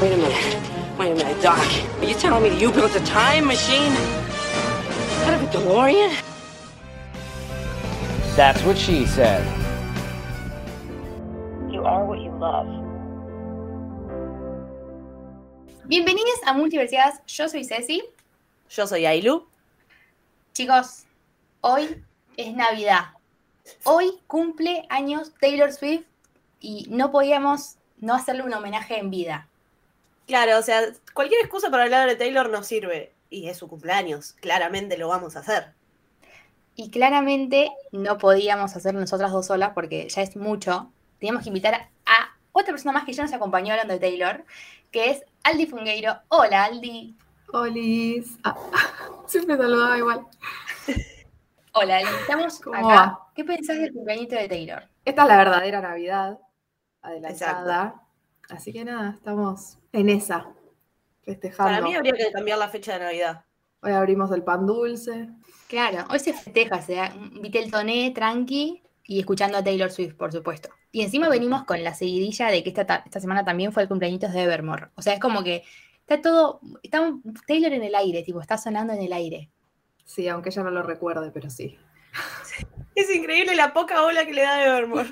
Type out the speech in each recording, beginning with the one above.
Wait a minute. Wait a minute, Doc. Are you telling me that you built a time machine? Out of a DeLorean? That's what she said. You are what you love. Bienvenidos a Multiversiadas, yo soy Ceci. Yo soy Ailu. Chicos, hoy es Navidad. Hoy cumple años Taylor Swift y no podíamos no hacerle un homenaje en vida. Claro, o sea, cualquier excusa para hablar de Taylor nos sirve. Y es su cumpleaños, claramente lo vamos a hacer. Y claramente no podíamos hacer nosotras dos solas porque ya es mucho. Teníamos que invitar a otra persona más que ya nos acompañó hablando de Taylor, que es Aldi Fungueiro. Hola, Aldi. Olis. Ah, siempre saludaba igual. Hola, Aldi. Estamos ¿Cómo acá. va? ¿Qué pensás del cumpleañito de Taylor? Esta es la verdadera Navidad adelantada. Así que nada, estamos en esa, festejando. Para mí habría que cambiar la fecha de Navidad. Hoy abrimos el pan dulce. Claro, hoy se festeja, se da un Vitel Toné, tranqui, y escuchando a Taylor Swift, por supuesto. Y encima venimos con la seguidilla de que esta, ta- esta semana también fue el cumpleaños de Evermore. O sea, es como que está todo, está Taylor en el aire, tipo, está sonando en el aire. Sí, aunque ella no lo recuerde, pero sí. Es increíble la poca ola que le da Evermore.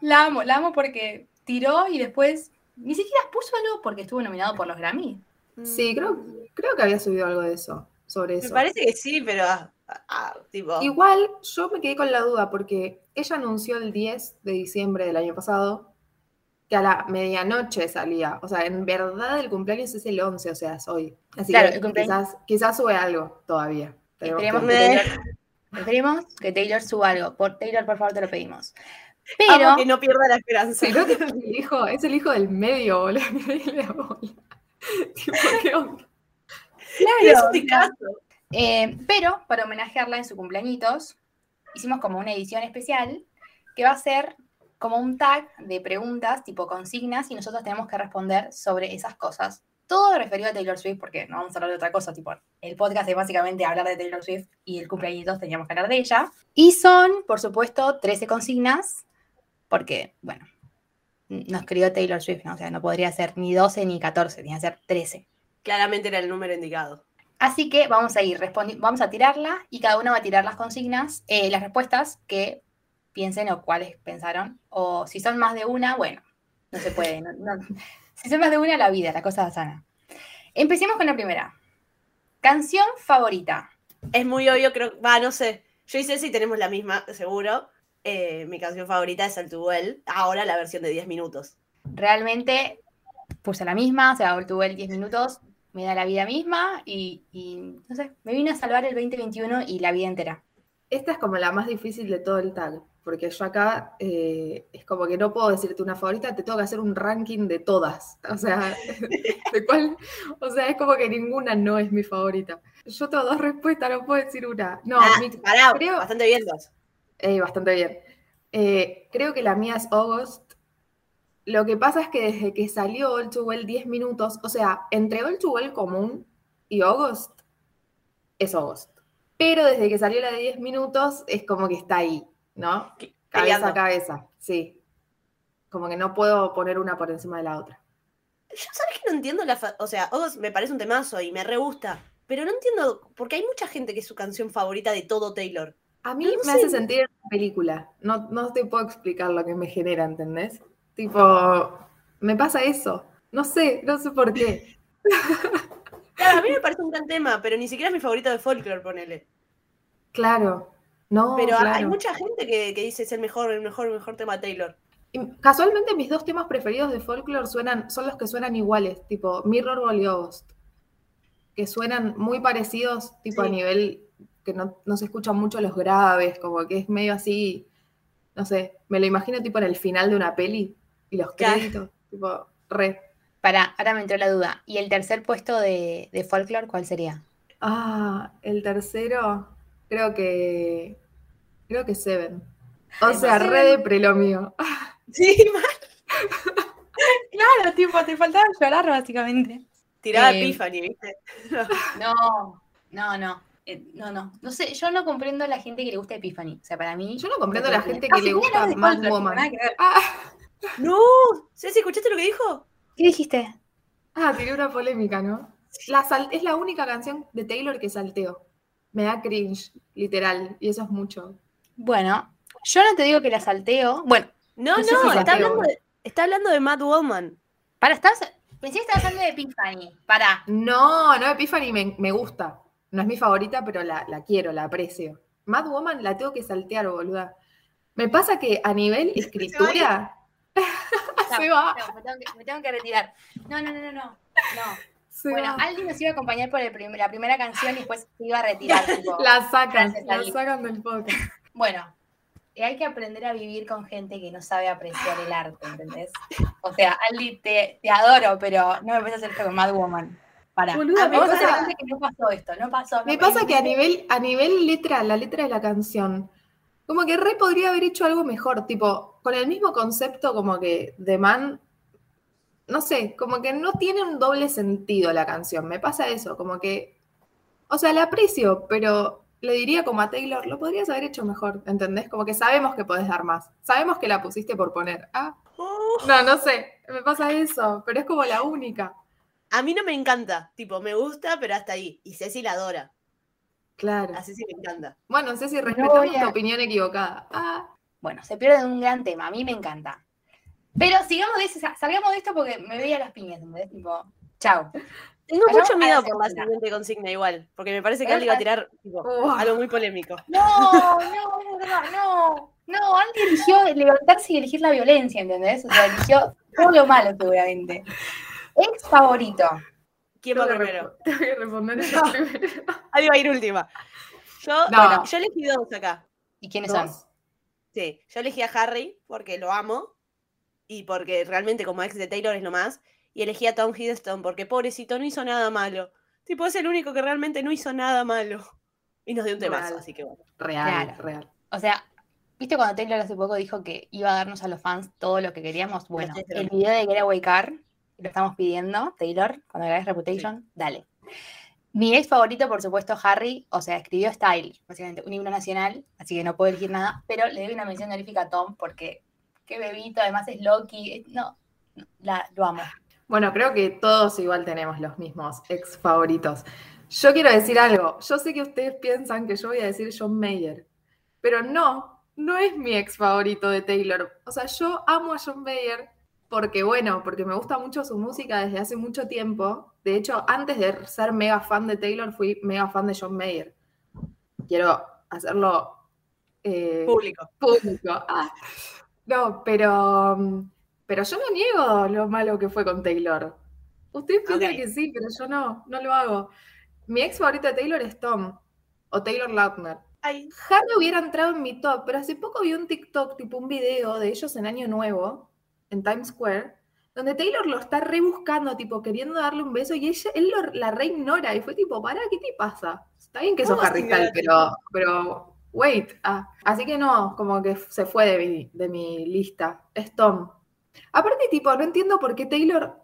La amo, la amo porque tiró y después ni siquiera puso algo porque estuvo nominado por los Grammy. Sí, creo, creo que había subido algo de eso, sobre Me eso. parece que sí, pero ah, ah, tipo. Igual yo me quedé con la duda porque ella anunció el 10 de diciembre del año pasado que a la medianoche salía. O sea, en verdad el cumpleaños es el 11, o sea, es hoy. Así Claro, que el cumpleaños- quizás, quizás sube algo todavía. Esperemos que- Me- Taylor, esperemos que Taylor suba algo. Por Taylor, por favor, te lo pedimos. Amo Pero que no pierda la esperanza. Que es el hijo, es el hijo del medio, boludo. Tipo, ¿qué onda? es un discazo. Eh, pero para homenajearla en su cumpleañitos, hicimos como una edición especial que va a ser como un tag de preguntas, tipo consignas, y nosotros tenemos que responder sobre esas cosas. Todo referido a Taylor Swift, porque no vamos a hablar de otra cosa, tipo, el podcast es básicamente hablar de Taylor Swift y el cumpleañitos teníamos que hablar de ella. Y son, por supuesto, 13 consignas, porque, bueno, nos crió Taylor Swift, ¿no? o sea, no podría ser ni 12 ni 14, tenía que ser 13. Claramente era el número indicado. Así que vamos a ir vamos a tirarla y cada una va a tirar las consignas, eh, las respuestas que piensen o cuáles pensaron. O si son más de una, bueno, no se puede. no- no- Si son más de una, la vida, la cosa sana. Empecemos con la primera. Canción favorita. Es muy obvio, creo. Va, no sé. Yo y Ceci tenemos la misma, seguro. Eh, mi canción favorita es El Tubuel. Ahora la versión de 10 minutos. Realmente puse la misma, o sea, el 10 minutos, me da la vida misma y, y, no sé, me vino a salvar el 2021 y la vida entera. Esta es como la más difícil de todo el tag, porque yo acá eh, es como que no puedo decirte una favorita, te tengo que hacer un ranking de todas. O sea, de cuál, o sea, es como que ninguna no es mi favorita. Yo tengo dos respuestas, no puedo decir una. No, Ah, mi- pará, creo- bastante bien dos. Eh, bastante bien. Eh, creo que la mía es August. Lo que pasa es que desde que salió All Too Well 10 minutos, o sea, entre All Too Well común y August, es August. Pero desde que salió la de 10 minutos, es como que está ahí, ¿no? Cabeza a cabeza, sí. Como que no puedo poner una por encima de la otra. Yo, ¿sabes que no entiendo la fa- O sea, August me parece un temazo y me re gusta. Pero no entiendo, porque hay mucha gente que es su canción favorita de todo Taylor. A mí No, me sé. hace sentir en una película. No, no te puedo explicar lo que me genera, ¿entendés? Tipo, me pasa eso. No sé, no sé por qué. Claro, a mí me parece un gran tema, pero ni siquiera es mi favorito de folklore, ponele. Claro. No, pero hay mucha gente que, que dice es el mejor, el mejor, el mejor tema de Taylor. Casualmente mis dos temas preferidos de folklore suenan, son los que suenan iguales, tipo Mirror August. Que suenan muy parecidos, tipo a nivel que no, no se escuchan mucho los graves, como que es medio así, no sé, me lo imagino tipo en el final de una peli, y los Claro. créditos, tipo, re. Para, ahora me entró la duda. ¿Y el tercer puesto de, de folklore cuál sería? Ah, el tercero, creo que, creo que Seven. O sea, Seven. re de pre lo mío. Sí, Claro, tipo, te faltaba llorar básicamente. tiraba Eh, ¿viste? No, no, no. Eh, no, no. No sé, yo no comprendo a la gente que le gusta Epiphany. O sea, para mí. Yo no comprendo a la gente que le gusta no, Mad Woman. Ah, No, Ceci, ¿escuchaste lo que dijo? ¿Qué dijiste? ah, tiré una polémica, ¿no? La sal- es la única canción de Taylor que salteo. Me da cringe, literal, y eso es mucho. Bueno, yo no te digo que la salteo. Bueno, No, No no, sé si está, hablando de, está hablando de Mad Woman. para, estás. Pensé que estabas hablando de Epiphany. Para. No, no, Epiphany me, me gusta. No es mi favorita, pero la, la quiero, la aprecio. Mad Woman la tengo que saltear, boluda. Me pasa que a nivel escritura. Se va. No, me, tengo que, me tengo que retirar. No, no, no, no, no. Se Bueno, va. Aldi nos iba a acompañar por el prim- la primera canción y después se iba a retirar. tipo. La sacan, la sacan del podcast. Bueno, eh, hay que aprender a vivir con gente que no sabe apreciar el arte, ¿entendés? O sea, Aldi, te, te adoro, pero no me a hacer con Mad Woman. Para. Boluda, me Vamos a hacer pasa- gente que no pasó esto, no pasó. Me no- pasa que a nivel, a nivel letra, la letra de la canción, como que re podría haber hecho algo mejor, tipo, con el mismo concepto como que The Man, no sé, como que no tiene un doble sentido la canción, me pasa eso, como que, o sea, la aprecio, pero le diría como a Taylor, lo podrías haber hecho mejor, ¿entendés? Como que sabemos que podés dar más, sabemos que la pusiste por poner, ah, Oh, no, no sé, me pasa eso, pero es como la única, a mí no me encanta. Tipo, me gusta, pero hasta ahí. Y Ceci la adora. claro. A Ceci le encanta. Bueno, sé si No respetamos voy a- tu opinión equivocada. Ah, Bueno, se pierde un gran tema, a mí me encanta. Pero sigamos de ese, salgamos de esto porque me veía las piñas, ¿entendés? Tipo, chao. Tengo mucho miedo por la siguiente consigna igual. Porque me parece que alguien va a tirar tipo, Oh. algo muy polémico. No, no, no, no, no. No, Andy eligió levantarse y elegir la violencia, ¿entendés? O sea, eligió todo lo malo, seguramente. Ex favorito. ¿Quién va Tengo primero? rep- Tengo que responder eso primero. Ahí va a ir última. Yo, No. bueno, yo elegí dos acá. ¿Y quiénes son? Sí, yo elegí a Harry porque lo amo y porque realmente como ex de Taylor es lo más. Y elegí a Tom Hiddleston porque pobrecito no hizo nada malo. Tipo, es el único que realmente no hizo nada malo. Y nos dio un temazo, Real. así que bueno. Real, Claro. real. O sea, ¿viste cuando Taylor hace poco dijo que iba a darnos a los fans todo lo que queríamos? Bueno, el video de Getaway Car, lo estamos pidiendo, Taylor, cuando grabes Reputation, dale. Mi ex favorito, por supuesto, Harry, o sea, escribió Style, básicamente un himno nacional, así que no puedo elegir nada, pero le doy una mención honorífica a Tom porque qué bebito, además es Loki, no, no, la, lo amo. Bueno, creo que todos igual tenemos los mismos ex favoritos. Yo quiero decir algo. Yo sé que ustedes piensan que yo voy a decir John Mayer, pero no, no es mi ex favorito de Taylor. O sea, yo amo a John Mayer porque, bueno, porque me gusta mucho su música desde hace mucho tiempo. De hecho, antes de ser mega fan de Taylor, fui mega fan de John Mayer. Quiero hacerlo eh, Público. público. Ah, no, pero, pero yo no niego lo malo que fue con Taylor. Ustedes piensan Ok. que sí, pero yo no, no lo hago. Mi ex favorito de Taylor es Tom o Taylor Lautner. Ay, Harry hubiera entrado en mi top, pero hace poco vi un TikTok, tipo un video de ellos en Año Nuevo, en Times Square, donde Taylor lo está rebuscando, tipo queriendo darle un beso y ella, él lo- la reignora y fue tipo, para, ¿qué te pasa? Está bien que sos ¿Cómo Harry Styles, pero, pero, wait. Ah, así que no, como que se fue de mi, de mi lista. Es Tom. Aparte, tipo, no entiendo por qué Taylor,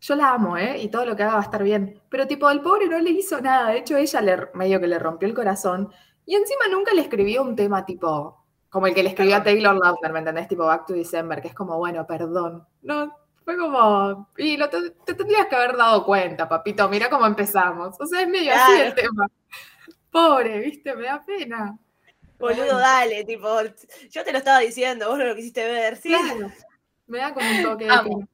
yo la amo, ¿eh? Y todo lo que haga va a estar bien. Pero tipo, el pobre no le hizo nada. De hecho, ella le, medio que le rompió el corazón. Y encima nunca le escribió un tema tipo, como el que le escribió a Taylor Lautner, ¿me entendés? Tipo Back to December, que es como, bueno, perdón. No, fue como, y lo te, te tendrías que haber dado cuenta, papito, mira cómo empezamos. O sea, es medio así el tema. Pobre, viste, me da pena. boludo, dale, tipo, yo te lo estaba diciendo, vos no lo quisiste ver, sí. Claro. Me da como un toque de.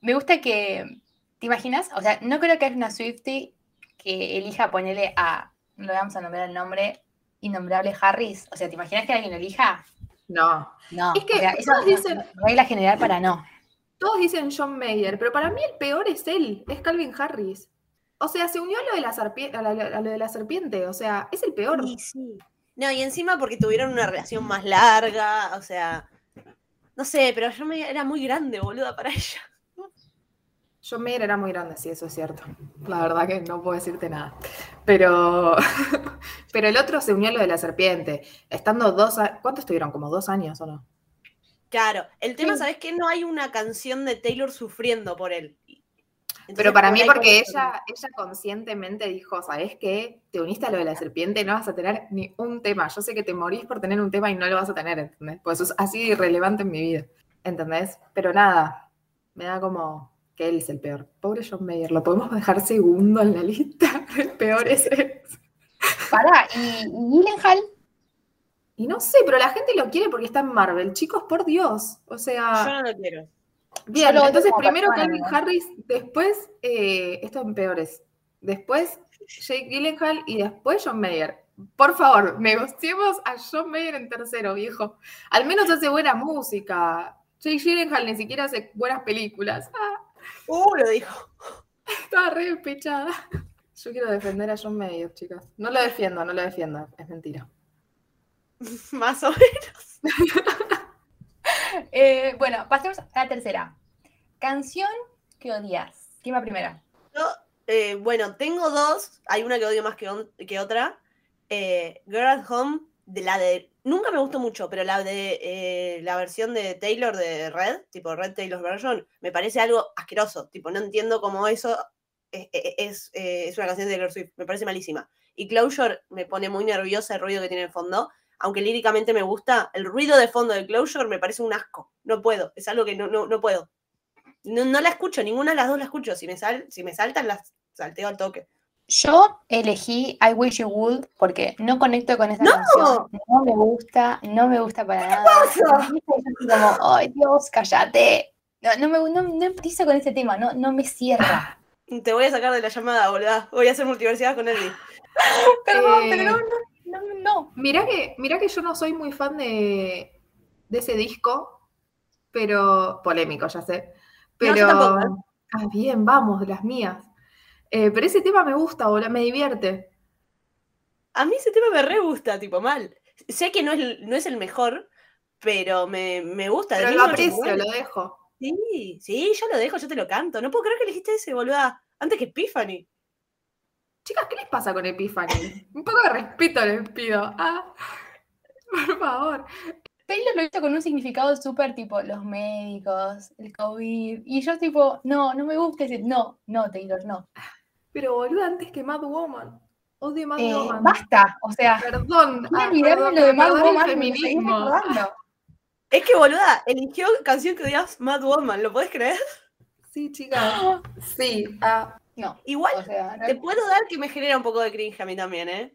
Me gusta que, ¿te imaginas? O sea, no creo que haya una Swiftie que elija ponerle a, no le vamos a nombrar el nombre, innombrable Harris. O sea, ¿te imaginas que alguien lo elija? No. No. Es que o sea, eso todos dicen- regla general para no. Todos dicen John Mayer, pero para mí el peor es él, es Calvin Harris. O sea, se unió a lo de la, serpie- a la- a lo de la serpiente, o sea, es el peor. Y sí. No, y encima porque tuvieron una relación más larga, o sea, No sé, pero yo me era muy grande, boluda, para ella. John Mayer era muy grande, sí, eso es cierto. La verdad que no puedo decirte nada. Pero, pero el otro se unió a lo de la serpiente. Estando dos a- ¿Cuánto estuvieron? ¿Como dos años o no? Claro, el tema, Sí. ¿sabes qué? No hay una canción de Taylor sufriendo por él. Entonces, Pero para por mí, porque ella, ella conscientemente dijo, ¿sabes qué? Te uniste a lo de la serpiente y no vas a tener ni un tema. Yo sé que te morís por tener un tema y no lo vas a tener, ¿entendés? Pues eso es así de irrelevante en mi vida, ¿entendés? Pero nada, me da como que él es el peor. Pobre John Mayer, lo podemos dejar segundo en la lista de peores ex. Pará, y, y Gyllenhaal, Y no sé, pero la gente lo quiere porque está en Marvel. Chicos, por Dios. O Yo sea, no lo quiero. bien, yo lo entonces primero Calvin. Harris, después, eh, esto en peores. Después Jake Gyllenhaal y después John Mayer. Por favor, negociemos a John Mayer en tercero, viejo. Al menos hace buena música. Jake Gyllenhaal ni siquiera hace buenas películas. Ah, Uh, lo dijo. estaba re despechada. Yo quiero defender a John Mayer, chicas. No lo defiendo, no lo defiendo. Es mentira. Más o menos. eh, bueno, pasemos a la tercera. Canción que odias. ¿Quién va primero? Yo, eh, bueno, tengo dos. Hay una que odio más que, on- que otra. Eh, Girl at Home, de la de. Nunca me gustó mucho, pero la de la versión de Taylor de Red, tipo Red Taylor's version, me parece algo asqueroso. Tipo, no entiendo cómo eso es, es- es, eh, es una canción de Taylor Swift. Me parece malísima. Y Closure me pone muy nerviosa el ruido que tiene en fondo. Aunque líricamente me gusta, el ruido de fondo de Closure me parece un asco. No puedo. Es algo que no, no, no puedo. No, no la escucho, ninguna de las dos la escucho. Si me, sal, si me saltan, las salteo al toque. Yo elegí I Wish You Would porque no conecto con esa ¡No! canción. No me gusta, no me gusta para nada. pasa? Como, ay Dios, cállate. No, no, me, no, no empiezo con ese tema, no, no me cierra. Te voy a sacar de la llamada, boluda. Voy a hacer multiversidad con Ellie. Perdón, Eh, pero no, no, no. Mirá que, mirá que yo no soy muy fan de, de ese disco, pero polémico, ya sé. No, yo Pero. tampoco, ¿eh? Ah, bien, vamos, de las mías. Eh, pero ese tema me gusta, boludo, me divierte. A mí ese tema me re gusta, tipo mal. Sé que no es, el- no es el mejor, pero me, me gusta. de Pero lo 1989. aprecio, lo dejo. Sí, sí, yo lo dejo, yo te lo canto. No puedo creer que elegiste ese, boluda. Antes que Epiphany. Chicas, ¿qué les pasa con Epiphany? Un poco de respeto les pido. Ah, por favor. Taylor lo hizo con un significado súper tipo los médicos, el COVID. Y yo tipo, no, no me gusta ese. No, no, Taylor, no. Pero boludo, antes que Mad Woman. Odio Mad Eh, Woman. basta, o sea, Perdón. voy a ah, olvidarme lo de Mad Woman, me feminismo. recordando. Es que, boluda, eligió canción que odias Mad Woman, ¿lo podés creer? Sí, chicas. Sí. ah, No, Igual, o sea, no- te puedo dar que me genera un poco de cringe a mí también, ¿eh?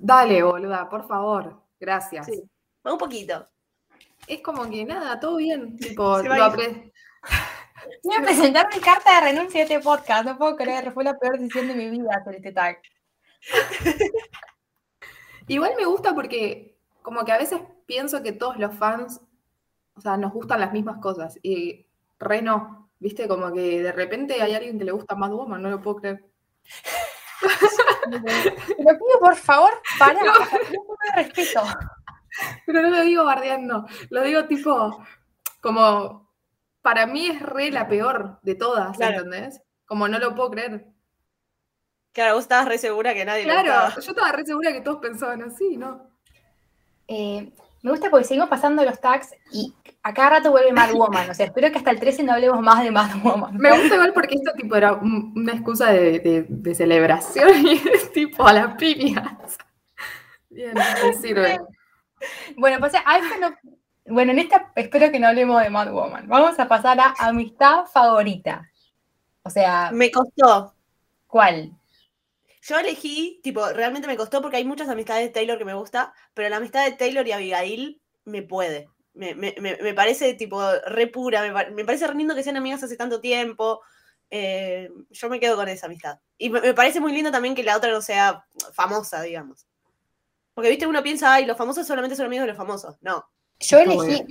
dale, boluda, por favor. Gracias. Sí. Un poquito. Es como que nada, todo bien. Tipo, lo apre- Voy a presentar mi carta de renuncia a este podcast. No puedo creer, fue la peor decisión de mi vida hacer este tag. Igual me gusta porque como que a veces pienso que todos los fans, o sea, nos gustan las mismas cosas y re no, viste, como que de repente hay alguien que le gusta Mad Woman, no lo puedo creer. Lo pido, por favor, para. No. Un poco de respeto. Pero no lo digo bardeando, lo digo tipo, como, para mí es re la peor de todas, Claro. ¿entendés? Como no lo puedo creer. Claro, vos estabas re segura que nadie Claro, yo estaba re segura que todos pensaban así, ¿no? Eh, me gusta porque seguimos pasando los tags y a cada rato vuelve Mad Woman. O sea, espero que hasta el 13 no hablemos más de Mad Woman. Me gusta igual porque esto tipo era un- una excusa de, de- de celebración y es tipo a las piñas. Bien, me sirve. Bueno, pues a esta no. Bueno, en esta espero que no hablemos de Mad Woman. Vamos a pasar a amistad favorita. O sea, Me costó. ¿cuál? Yo elegí, tipo, realmente me costó porque hay muchas amistades de Taylor que me gusta, pero la amistad de Taylor y Abigail me puede. Me, me- me- parece, tipo, re pura, me, me parece re lindo que sean amigas hace tanto tiempo. eh, yo me quedo con esa amistad. Y me, me parece muy lindo también que la otra no sea famosa, digamos. Porque, viste, uno piensa, ay, los famosos solamente son amigos de los famosos. No. Yo elegí,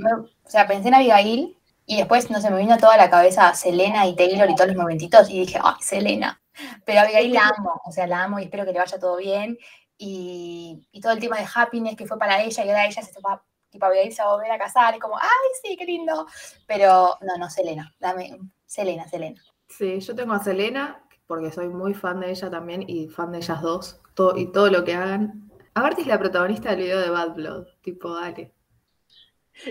o sea, pensé en Abigail y después, no sé, me vino a toda la cabeza Selena y Taylor y todos los momentitos y dije, ay, Selena. Pero Abigail la amo, o sea, la amo y espero que le vaya todo bien. Y, y todo el tema de happiness que fue para ella y ahora ella se va tipo Abigail se va a volver a casar, es como, ay, sí, qué lindo. Pero no, no, Selena, dame, Selena, Selena. Sí, yo tengo a Selena, porque soy muy fan de ella también y fan de ellas dos, todo, y todo lo que hagan. Aparte es la protagonista del video de Bad Blood, tipo, dale.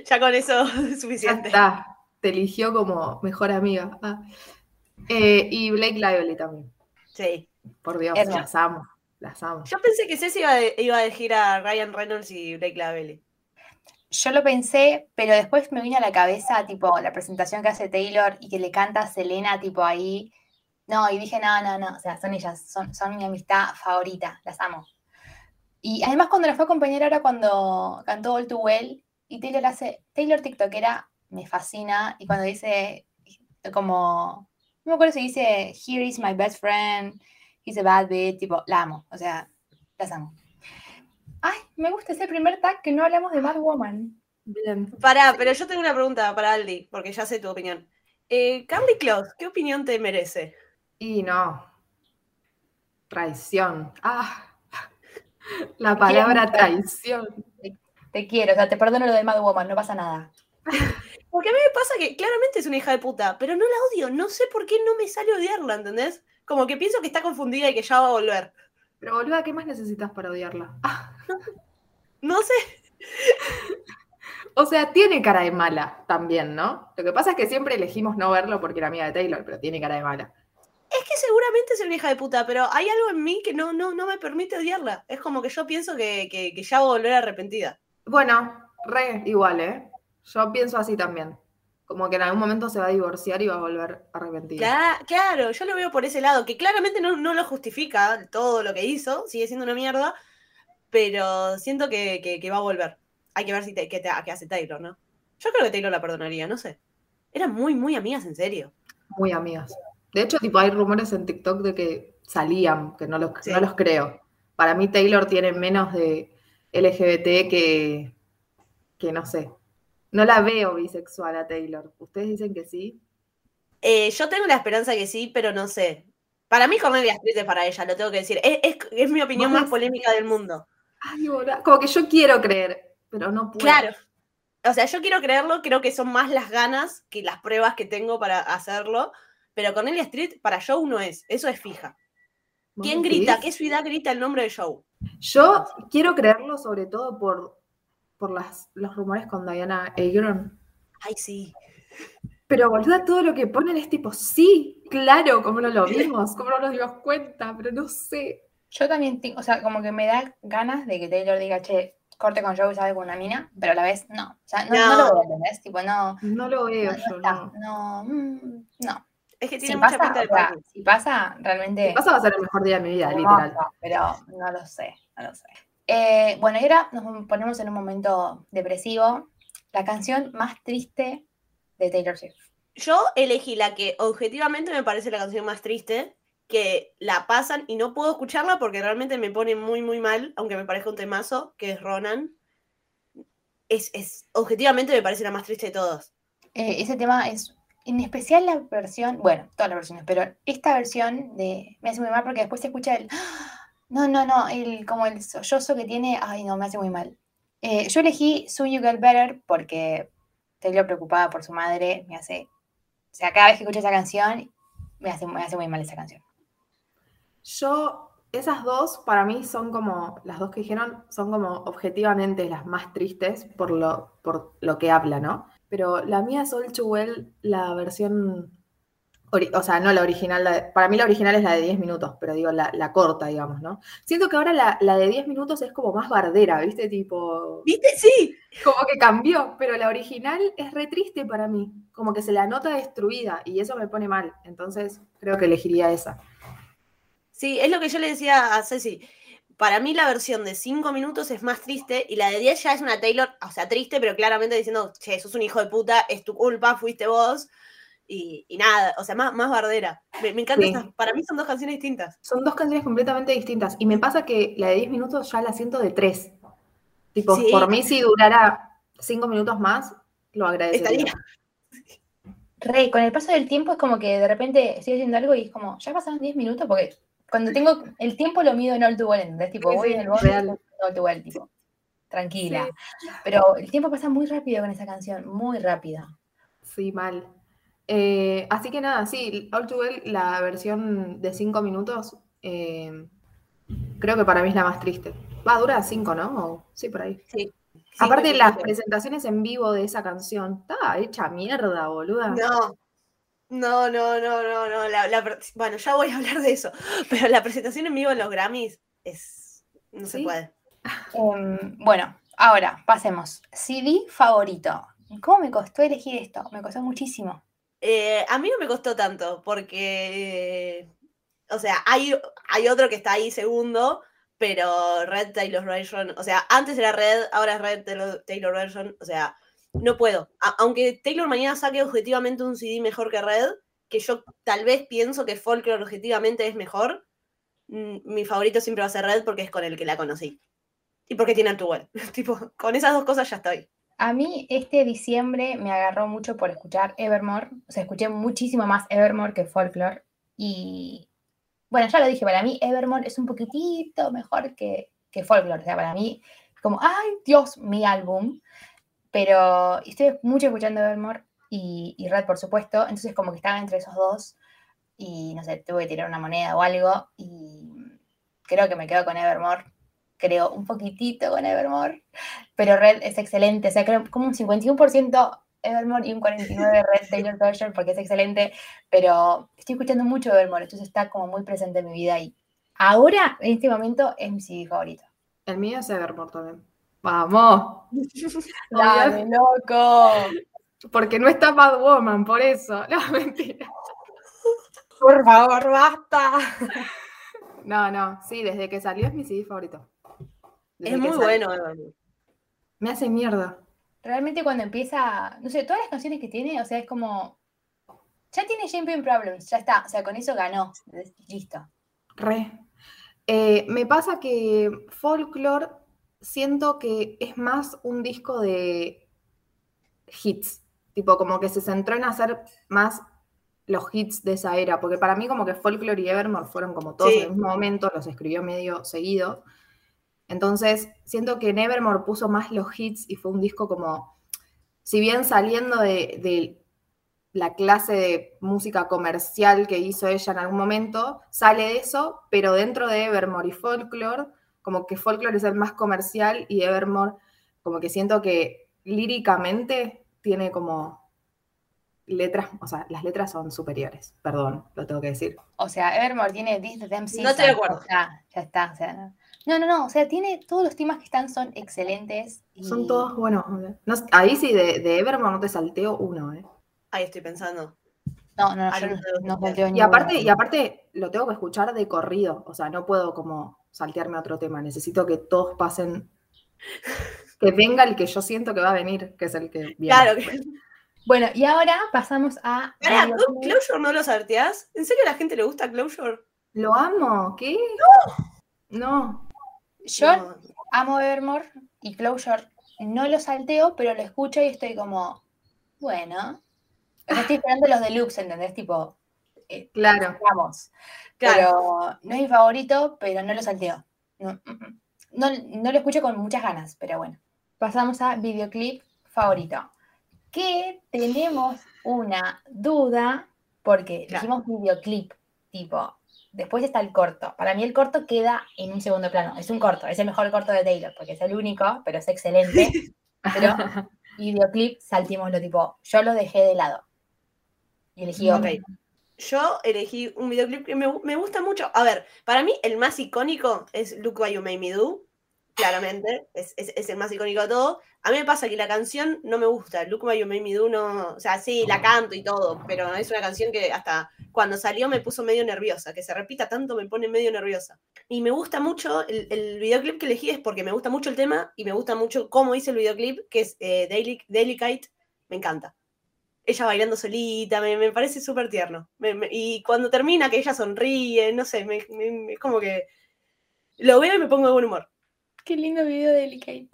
Ya con eso es Ya suficiente. está, te eligió como mejor amiga. Ah. Eh, y Blake Lively también, Sí. por Dios, las amo, las amo. Yo pensé que Ceci iba, a- iba a elegir a Ryan Reynolds y Blake Lively. Yo lo pensé, pero después me vino a la cabeza, tipo, la presentación que hace Taylor y que le canta a Selena, tipo, ahí. No, y dije, no, no, no, o sea, son ellas, son, son mi amistad favorita, las amo. Y además cuando la fue a acompañar ahora cuando cantó All Too Well, y Taylor hace, Taylor TikTokera, me fascina, y cuando dice, como, no me acuerdo si dice, here is my best friend, he's a bad bitch, tipo, la amo, o sea, las amo. Ay, me gusta ese primer tag que no hablamos de Bad Woman. Bien. Pará, pero yo tengo una pregunta para Aldi, porque ya sé tu opinión. Eh, Candy Claus, ¿qué opinión te merece? Y no. Traición. Ah. La palabra traición. Te quiero, o sea, te perdono lo de Mad Woman, no pasa nada. Porque a mí me pasa que claramente es una hija de puta, pero no la odio. No sé por qué no me sale odiarla, ¿entendés? Como que pienso que está confundida y que ya va a volver. Pero boluda, ¿qué más necesitas para odiarla? Ah, No sé. o sea, tiene cara de mala también, ¿no? Lo que pasa es que siempre elegimos no verlo porque era amiga de Taylor, pero tiene cara de mala. Es que seguramente es una hija de puta, pero hay algo en mí que no, no, no me permite odiarla. Es como que yo pienso que, que- que ya va a volver arrepentida. Bueno, re igual, ¿eh? Yo pienso así también. Como que en algún momento se va a divorciar y va a volver arrepentida. Cla- Claro, yo lo veo por ese lado, que claramente no, no lo justifica todo lo que hizo, sigue siendo una mierda, pero siento que, que- que va a volver. Hay que ver si te- qué hace Taylor, ¿no? Yo creo que Taylor la perdonaría, no sé. Eran muy, muy amigas, en serio. Muy amigas. De hecho, tipo, hay rumores en TikTok de que salían, que no los, Sí. no los creo. Para mí Taylor tiene menos de LGBT que, que no sé. No la veo bisexual a Taylor. ¿Ustedes dicen que sí? Eh, yo tengo la esperanza que sí, pero no sé. Para mí Cornelia Street es para ella, lo tengo que decir. Es, es- es mi opinión ¿Vos más polémica del mundo. Ay. Como que yo quiero creer, pero no puedo. Claro. O sea, yo quiero creerlo, creo que son más las ganas que las pruebas que tengo para hacerlo. Pero Cornelia Street para Joe no es, eso es fija. ¿Vos ¿Quién grita? ¿Qué ciudad grita el nombre de Joe? Yo quiero creerlo sobre todo por, por las, los rumores con Diana Agron. Ay, sí. Pero boluda, todo lo que ponen es tipo, sí, claro, como no lo vimos, como no nos dimos cuenta, pero no sé. Yo también, tengo, o sea, como que me da ganas de que Taylor diga, che, corte con Joe y sabe con una mina, pero a la vez no. O sea, no, no No. lo veo, ¿entendés? Tipo, no. No lo veo no, yo, está, no. no, mm, no. Es que tiene Si mucha pasa, pinta de o sea, si pasa, realmente. Si pasa va a ser el mejor día de mi vida, literal. Pero no lo sé, no lo sé. Eh, bueno, y ahora nos ponemos en un momento depresivo. La canción más triste de Taylor Swift. Yo elegí la que objetivamente me parece la canción más triste, que la pasan y no puedo escucharla porque realmente me pone muy, muy mal, aunque me parezca un temazo, que es Ronan. Es, es, objetivamente me parece la más triste de todos. Eh, ese tema es, en especial la versión, bueno, todas las versiones, pero esta versión de me hace muy mal porque después se escucha el, no, no, no, el, como el sollozo que tiene, ay no, me hace muy mal. Eh, yo elegí Soon You Get Better porque Taylor preocupada por su madre, me hace, o sea, cada vez que escucho esa canción, me hace, me hace muy mal esa canción. Yo, esas dos para mí son como, las dos que dijeron, son como objetivamente las más tristes por lo, por lo que habla, ¿no? Pero la mía Too Well, la versión, o sea, no la original, la de- para mí la original es la de 10 minutos, pero digo, la, la corta, digamos, ¿no? Siento que ahora la, la de 10 minutos es como más bardera, ¿viste? Tipo, ¿Viste? Sí. como que cambió, pero la original es re triste para mí, como que se la nota destruida y eso me pone mal, entonces creo que elegiría esa. Sí, es lo que yo le decía a Ceci. Para mí la versión de 5 minutos es más triste y la de 10 ya es una Taylor, o sea, triste, pero claramente diciendo, che, sos un hijo de puta, es tu culpa, fuiste vos. Y, y nada, o sea, más, más bardera. Me, me encanta Sí. esas- Para mí son dos canciones distintas. Son dos canciones completamente distintas. Y me pasa que la de 10 minutos ya la siento de 3. Tipo, Sí. por mí si durara 5 minutos más, lo agradecería. Estaría. Re, con el paso del tiempo es como que de repente estoy haciendo algo y es como, ya pasaron 10 minutos porque cuando tengo el tiempo lo mido en all to well, ¿entendés? Tipo, Sí, voy sí, en el bus real. all to well, tipo. tranquila. Pero el tiempo pasa muy rápido con esa canción, muy rápido. Sí, mal. Eh, así que nada, sí, All Too Well, la versión de 5 minutos, eh, creo que para mí es la más triste. Va, dura 5, ¿no? O- sí, por ahí. Sí. Aparte, Sí, las presentaciones en vivo de esa canción, está hecha mierda, boluda. No. No, no, no, no, no. la- la pre- bueno, ya voy a hablar de eso. Pero la presentación en vivo en los Grammys es. No se Sí. puede. Em, bueno, ahora pasemos. CD favorito. ¿Cómo me costó elegir esto? Me costó muchísimo. Eh, a mí no me costó tanto, porque. eh, o sea, hay, hay otro que está ahí segundo, pero Red Taylor Version. O sea, antes era Red, ahora es Red Taylor, Taylor Version. O sea, no puedo. Aunque Taylor mañana saque objetivamente un CD mejor que Red, que yo tal vez pienso que Folklore objetivamente es mejor, mm, mi favorito siempre va a ser Red porque es con el que la conocí. Y porque tiene Actual. tipo, con esas dos cosas ya estoy. A mí este diciembre me agarró mucho por escuchar Evermore. O sea, escuché muchísimo más Evermore que Folklore. Y bueno, ya lo dije, para mí Evermore es un poquitito mejor que, que Folklore. O sea, para mí, como, ay, Dios, mi álbum. Pero estoy mucho escuchando Evermore y, y Red, por supuesto. Entonces, como que estaba entre esos dos. Y no sé, tuve que tirar una moneda o algo. Y creo que me quedo con Evermore. Creo un poquitito con Evermore. Pero Red es excelente. O sea, creo como un 51% Evermore y un 49% Red Taylor Version porque es excelente. Pero estoy escuchando mucho Evermore. Entonces está como muy presente en mi vida. Y ahora, en este momento, es mi CD favorito. El mío es Evermore también. ¡Vamos! ¡Dale, loco! Porque no está Bad Woman, por eso. No, mentira. Por favor, basta. No, no, sí, desde que salió es mi CD favorito. Desde Es muy bueno. Me hace mierda. Realmente cuando empieza, no sé, todas las canciones que tiene, o sea, es como, ya tiene Champagne Problems, ya está, o sea, con eso ganó, listo. Re. Eh, me pasa que Folklore siento que es más un disco de hits. Tipo, como que se centró en hacer más los hits de esa era. Porque para mí, como que Folklore y Evermore fueron como todos Sí. en el mismo momento, los escribió medio seguido. Entonces, siento que en Evermore puso más los hits y fue un disco como, si bien saliendo de, de la clase de música comercial que hizo ella en algún momento, sale de eso, pero dentro de Evermore y Folklore, como que Folklore es el más comercial y Evermore, como que siento que líricamente tiene como letras, o sea, las letras son superiores, perdón, lo tengo que decir. O sea, Evermore tiene This the Damn No estoy de acuerdo. Sea, ya está, o sea, no. No, no, no, o sea, tiene todos los temas que están son excelentes. Y... Son todos buenos. no- ahí sí, de, de Evermore no te salteo uno, ¿eh? Ahí estoy pensando. No, no, yo no, los no salteo Y aparte, y aparte lo tengo que escuchar de corrido, o sea, no puedo como saltearme a otro tema, necesito que todos pasen, que venga el que yo siento que va a venir, que es el que viene. Claro. Bueno, y ahora pasamos a... Pará, Radio ¿tú Play. ¿Closure no lo salteás? ¿En serio a la gente le gusta Closure? Lo amo, ¿qué? No. Yo No. amo Evermore y Closure no lo salteo, pero lo escucho y estoy como, bueno. Estoy esperando los deluxe, ¿entendés? Tipo, eh, Claro. vamos. Claro. Pero no es mi favorito, pero no lo salteo. No, mm, mm. no, no lo escucho con muchas ganas, pero bueno. Pasamos a videoclip favorito. Que tenemos una duda, porque Claro. dijimos videoclip, tipo, después está el corto. Para mí el corto queda en un segundo plano. Es un corto, es el mejor corto de Taylor, porque es el único, pero es excelente. Pero videoclip, saltémoslo, tipo, yo lo dejé de lado. Y elegí otro. Yo elegí un videoclip que me, me gusta mucho. A ver, para mí el más icónico es Look What You Made Me Do. Claramente, es, es- es el más icónico de todo. A mí me pasa que la canción no me gusta. Look What You Made Me Do no. O sea, sí, la canto y todo, pero es una canción que hasta cuando salió me puso medio nerviosa. Que se repita tanto me pone medio nerviosa. Y me gusta mucho, el, el videoclip que elegí es porque me gusta mucho el tema y me gusta mucho cómo hice el videoclip, que es eh, Daily, Daily Kite. Me encanta ella bailando solita, me, me parece súper tierno. Me- me- y cuando termina, que ella sonríe, no sé, me, me- me- es como que lo veo y me pongo de buen humor. Qué lindo video de.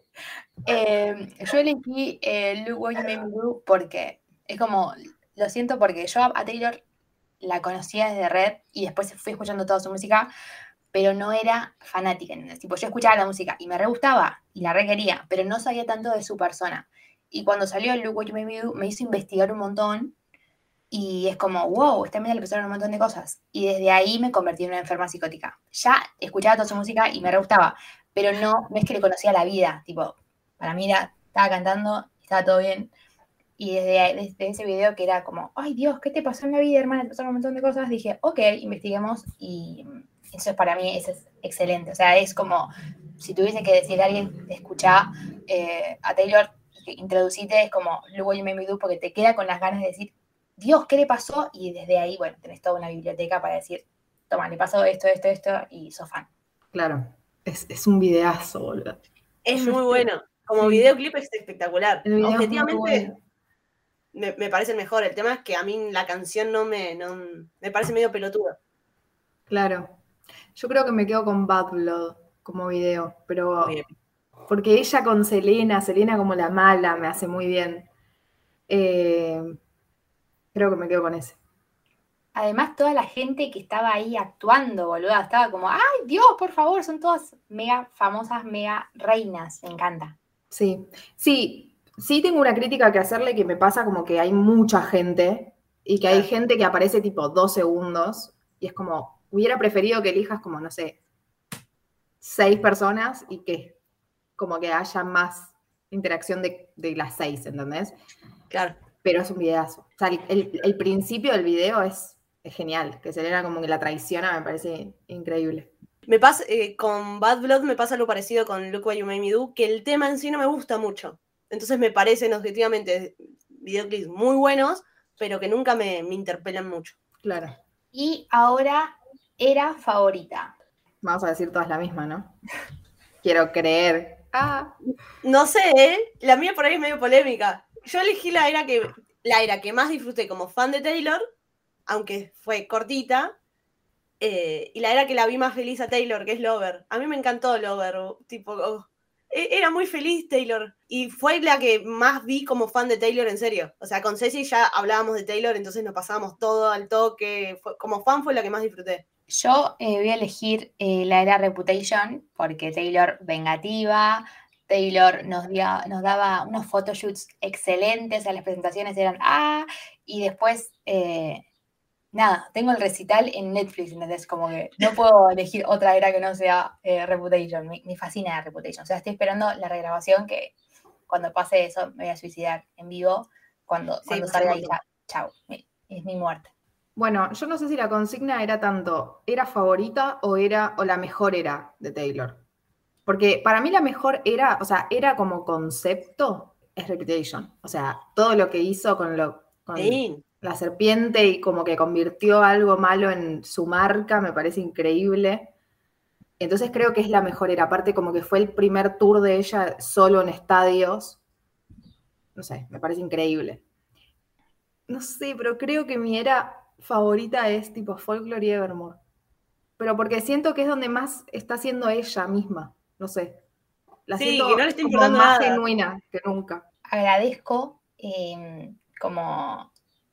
Eh, yo elegí eh, Look What You Made Me Do porque es como, lo siento porque yo a Taylor la conocía desde Red y después fui escuchando toda su música pero no era fanática. ¿entendés? Tipo, yo escuchaba la música y me re gustaba y la re quería, pero no sabía tanto de su persona. Y cuando salió Look What You Made Me Do, me hizo investigar un montón y es como, wow, esta mina le pasaron un montón de cosas. Y desde ahí me convertí en una enferma psicótica. Ya escuchaba toda su música y me re gustaba, pero no, no es que le conocía la vida. Tipo, para mí era, estaba cantando, estaba todo bien. Y desde, desde ese video que era como, ay Dios, ¿qué te pasó en la vida, hermana? Te pasaron un montón de cosas. Dije, ok, investiguemos y eso es para mí eso es excelente. O sea, es como si tuviese que decirle a alguien, escucha eh, a Taylor, introducite, es como You Made Me Do, porque te queda con las ganas de decir, Dios, ¿qué le pasó? Y desde ahí, bueno, tenés toda una biblioteca para decir, toma, le pasó esto, esto, esto, y sos fan. Claro. Es, es un videazo, boludo. Es muy bueno. Como sí. videoclip es espectacular. Es Objetivamente bueno. me, me parece el mejor. El tema es que a mí la canción no me, no, me parece medio pelotuda. Claro. Yo creo que me quedo con Bad Blood como video, pero bien. porque ella con Selena, Selena como la mala, me hace muy bien. Eh, creo que me quedo con ese. Además, toda la gente que estaba ahí actuando, boluda, estaba como, ay Dios, por favor, son todas mega famosas, mega reinas, me encanta. Sí, sí, sí tengo una crítica que hacerle que me pasa como que hay mucha gente y que hay gente que aparece tipo dos segundos y es como, hubiera preferido que elijas como, no sé, seis personas y que como que haya más interacción de, de las seis, ¿entendés? Claro. Pero es un videazo. O sea, el principio del video es, es genial, que Selena como que la traiciona, me parece increíble. Me pasa, eh, con Bad Blood me pasa algo parecido con Look What You Made Me Do, que el tema en sí no me gusta mucho. Entonces me parecen objetivamente videoclips muy buenos, pero que nunca me, me interpelan mucho. Claro. Y ahora era favorita. Vamos a decir todas la misma, ¿no? Quiero creer. Ah, No sé, ¿eh? la mía por ahí es medio polémica. Yo elegí la era que, la era que más disfruté como fan de Taylor, aunque fue cortita, eh, y la era que la vi más feliz a Taylor, que es Lover. A mí me encantó Lover, tipo, oh, e- era muy feliz Taylor, y fue la que más vi como fan de Taylor en serio. O sea, con Ceci ya hablábamos de Taylor, entonces nos pasábamos todo al toque, fue- como fan fue la que más disfruté. Yo eh, voy a elegir eh, la era Reputation, porque Taylor vengativa, Taylor nos, daba unos photoshoots excelentes, o sea, las presentaciones eran ah, y después, nada, tengo el recital en Netflix, ¿entendés? Como que no puedo elegir otra era que no sea eh, Reputation, me, me fascina Reputation, o sea, estoy esperando la regrabación que cuando pase eso me voy a suicidar en vivo, cuando, Sí, cuando pasa salga montón. ya, chao, es mi muerte. Bueno, yo no sé si la consigna era tanto, ¿era favorita o era, o la mejor era de Taylor? Porque para mí la mejor era, o sea, era como concepto, es Reputation. O sea, todo lo que hizo con lo con Sí. La serpiente y como que convirtió algo malo en su marca, me parece increíble. Entonces creo que es la mejor era. Aparte, como que fue el primer tour de ella solo en estadios. No sé, me parece increíble. No sé, pero creo que mi era favorita es tipo Folklore y Evermore. Pero porque siento que es donde más está siendo ella misma. No sé. La Sí, siento que no le está como importando más nada. genuina que nunca. agradezco eh, como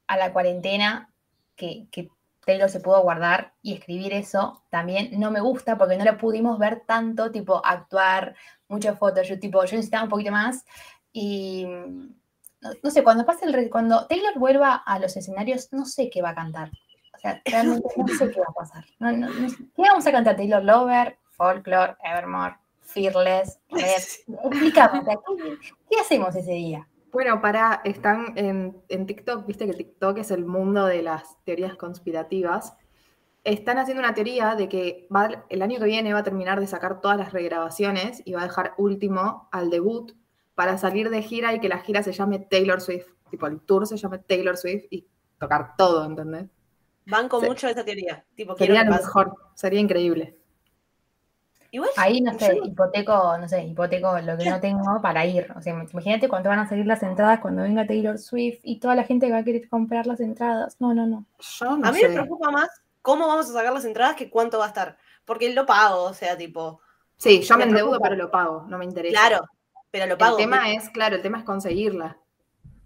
a la cuarentena que, que Taylor se pudo guardar y escribir eso. También no me gusta porque no la pudimos ver tanto, tipo actuar, muchas fotos. Yo, tipo, yo necesitaba un poquito más. Y mm, no, no sé, cuando pase el cuando Taylor vuelva a los escenarios, no sé qué va a cantar. O sea, realmente no sé qué va a pasar. No. ¿Qué vamos a cantar? Taylor Lover, Folklore, Evermore, Fearless, Red. Explícame, o sea, ¿qué, qué hacemos ese día? Bueno, para, están en, en TikTok, viste que TikTok es el mundo de las teorías conspirativas. Están haciendo una teoría de que va- el año que viene va a terminar de sacar todas las regrabaciones y va a dejar último al debut para salir de gira y que la gira se llame Taylor Swift. Tipo, el tour se llame Taylor Swift y tocar todo, ¿entendés? Banco Sí. mucho esa teoría. Tipo, Sería que lo mejor, sería increíble. Igual, Ahí, no yo sé, no- hipoteco, no sé, hipoteco lo que no tengo para ir. O sea, imagínate cuánto van a salir las entradas cuando venga Taylor Swift y toda la gente que va a querer comprar las entradas. No, no, no. Yo no a mí sé. me preocupa más cómo vamos a sacar las entradas que cuánto va a estar. Porque lo pago, o sea, tipo, Sí, yo me me endeudo, pero lo pago, no me interesa. claro, pero lo pago. El tema es, claro, el tema es conseguirla.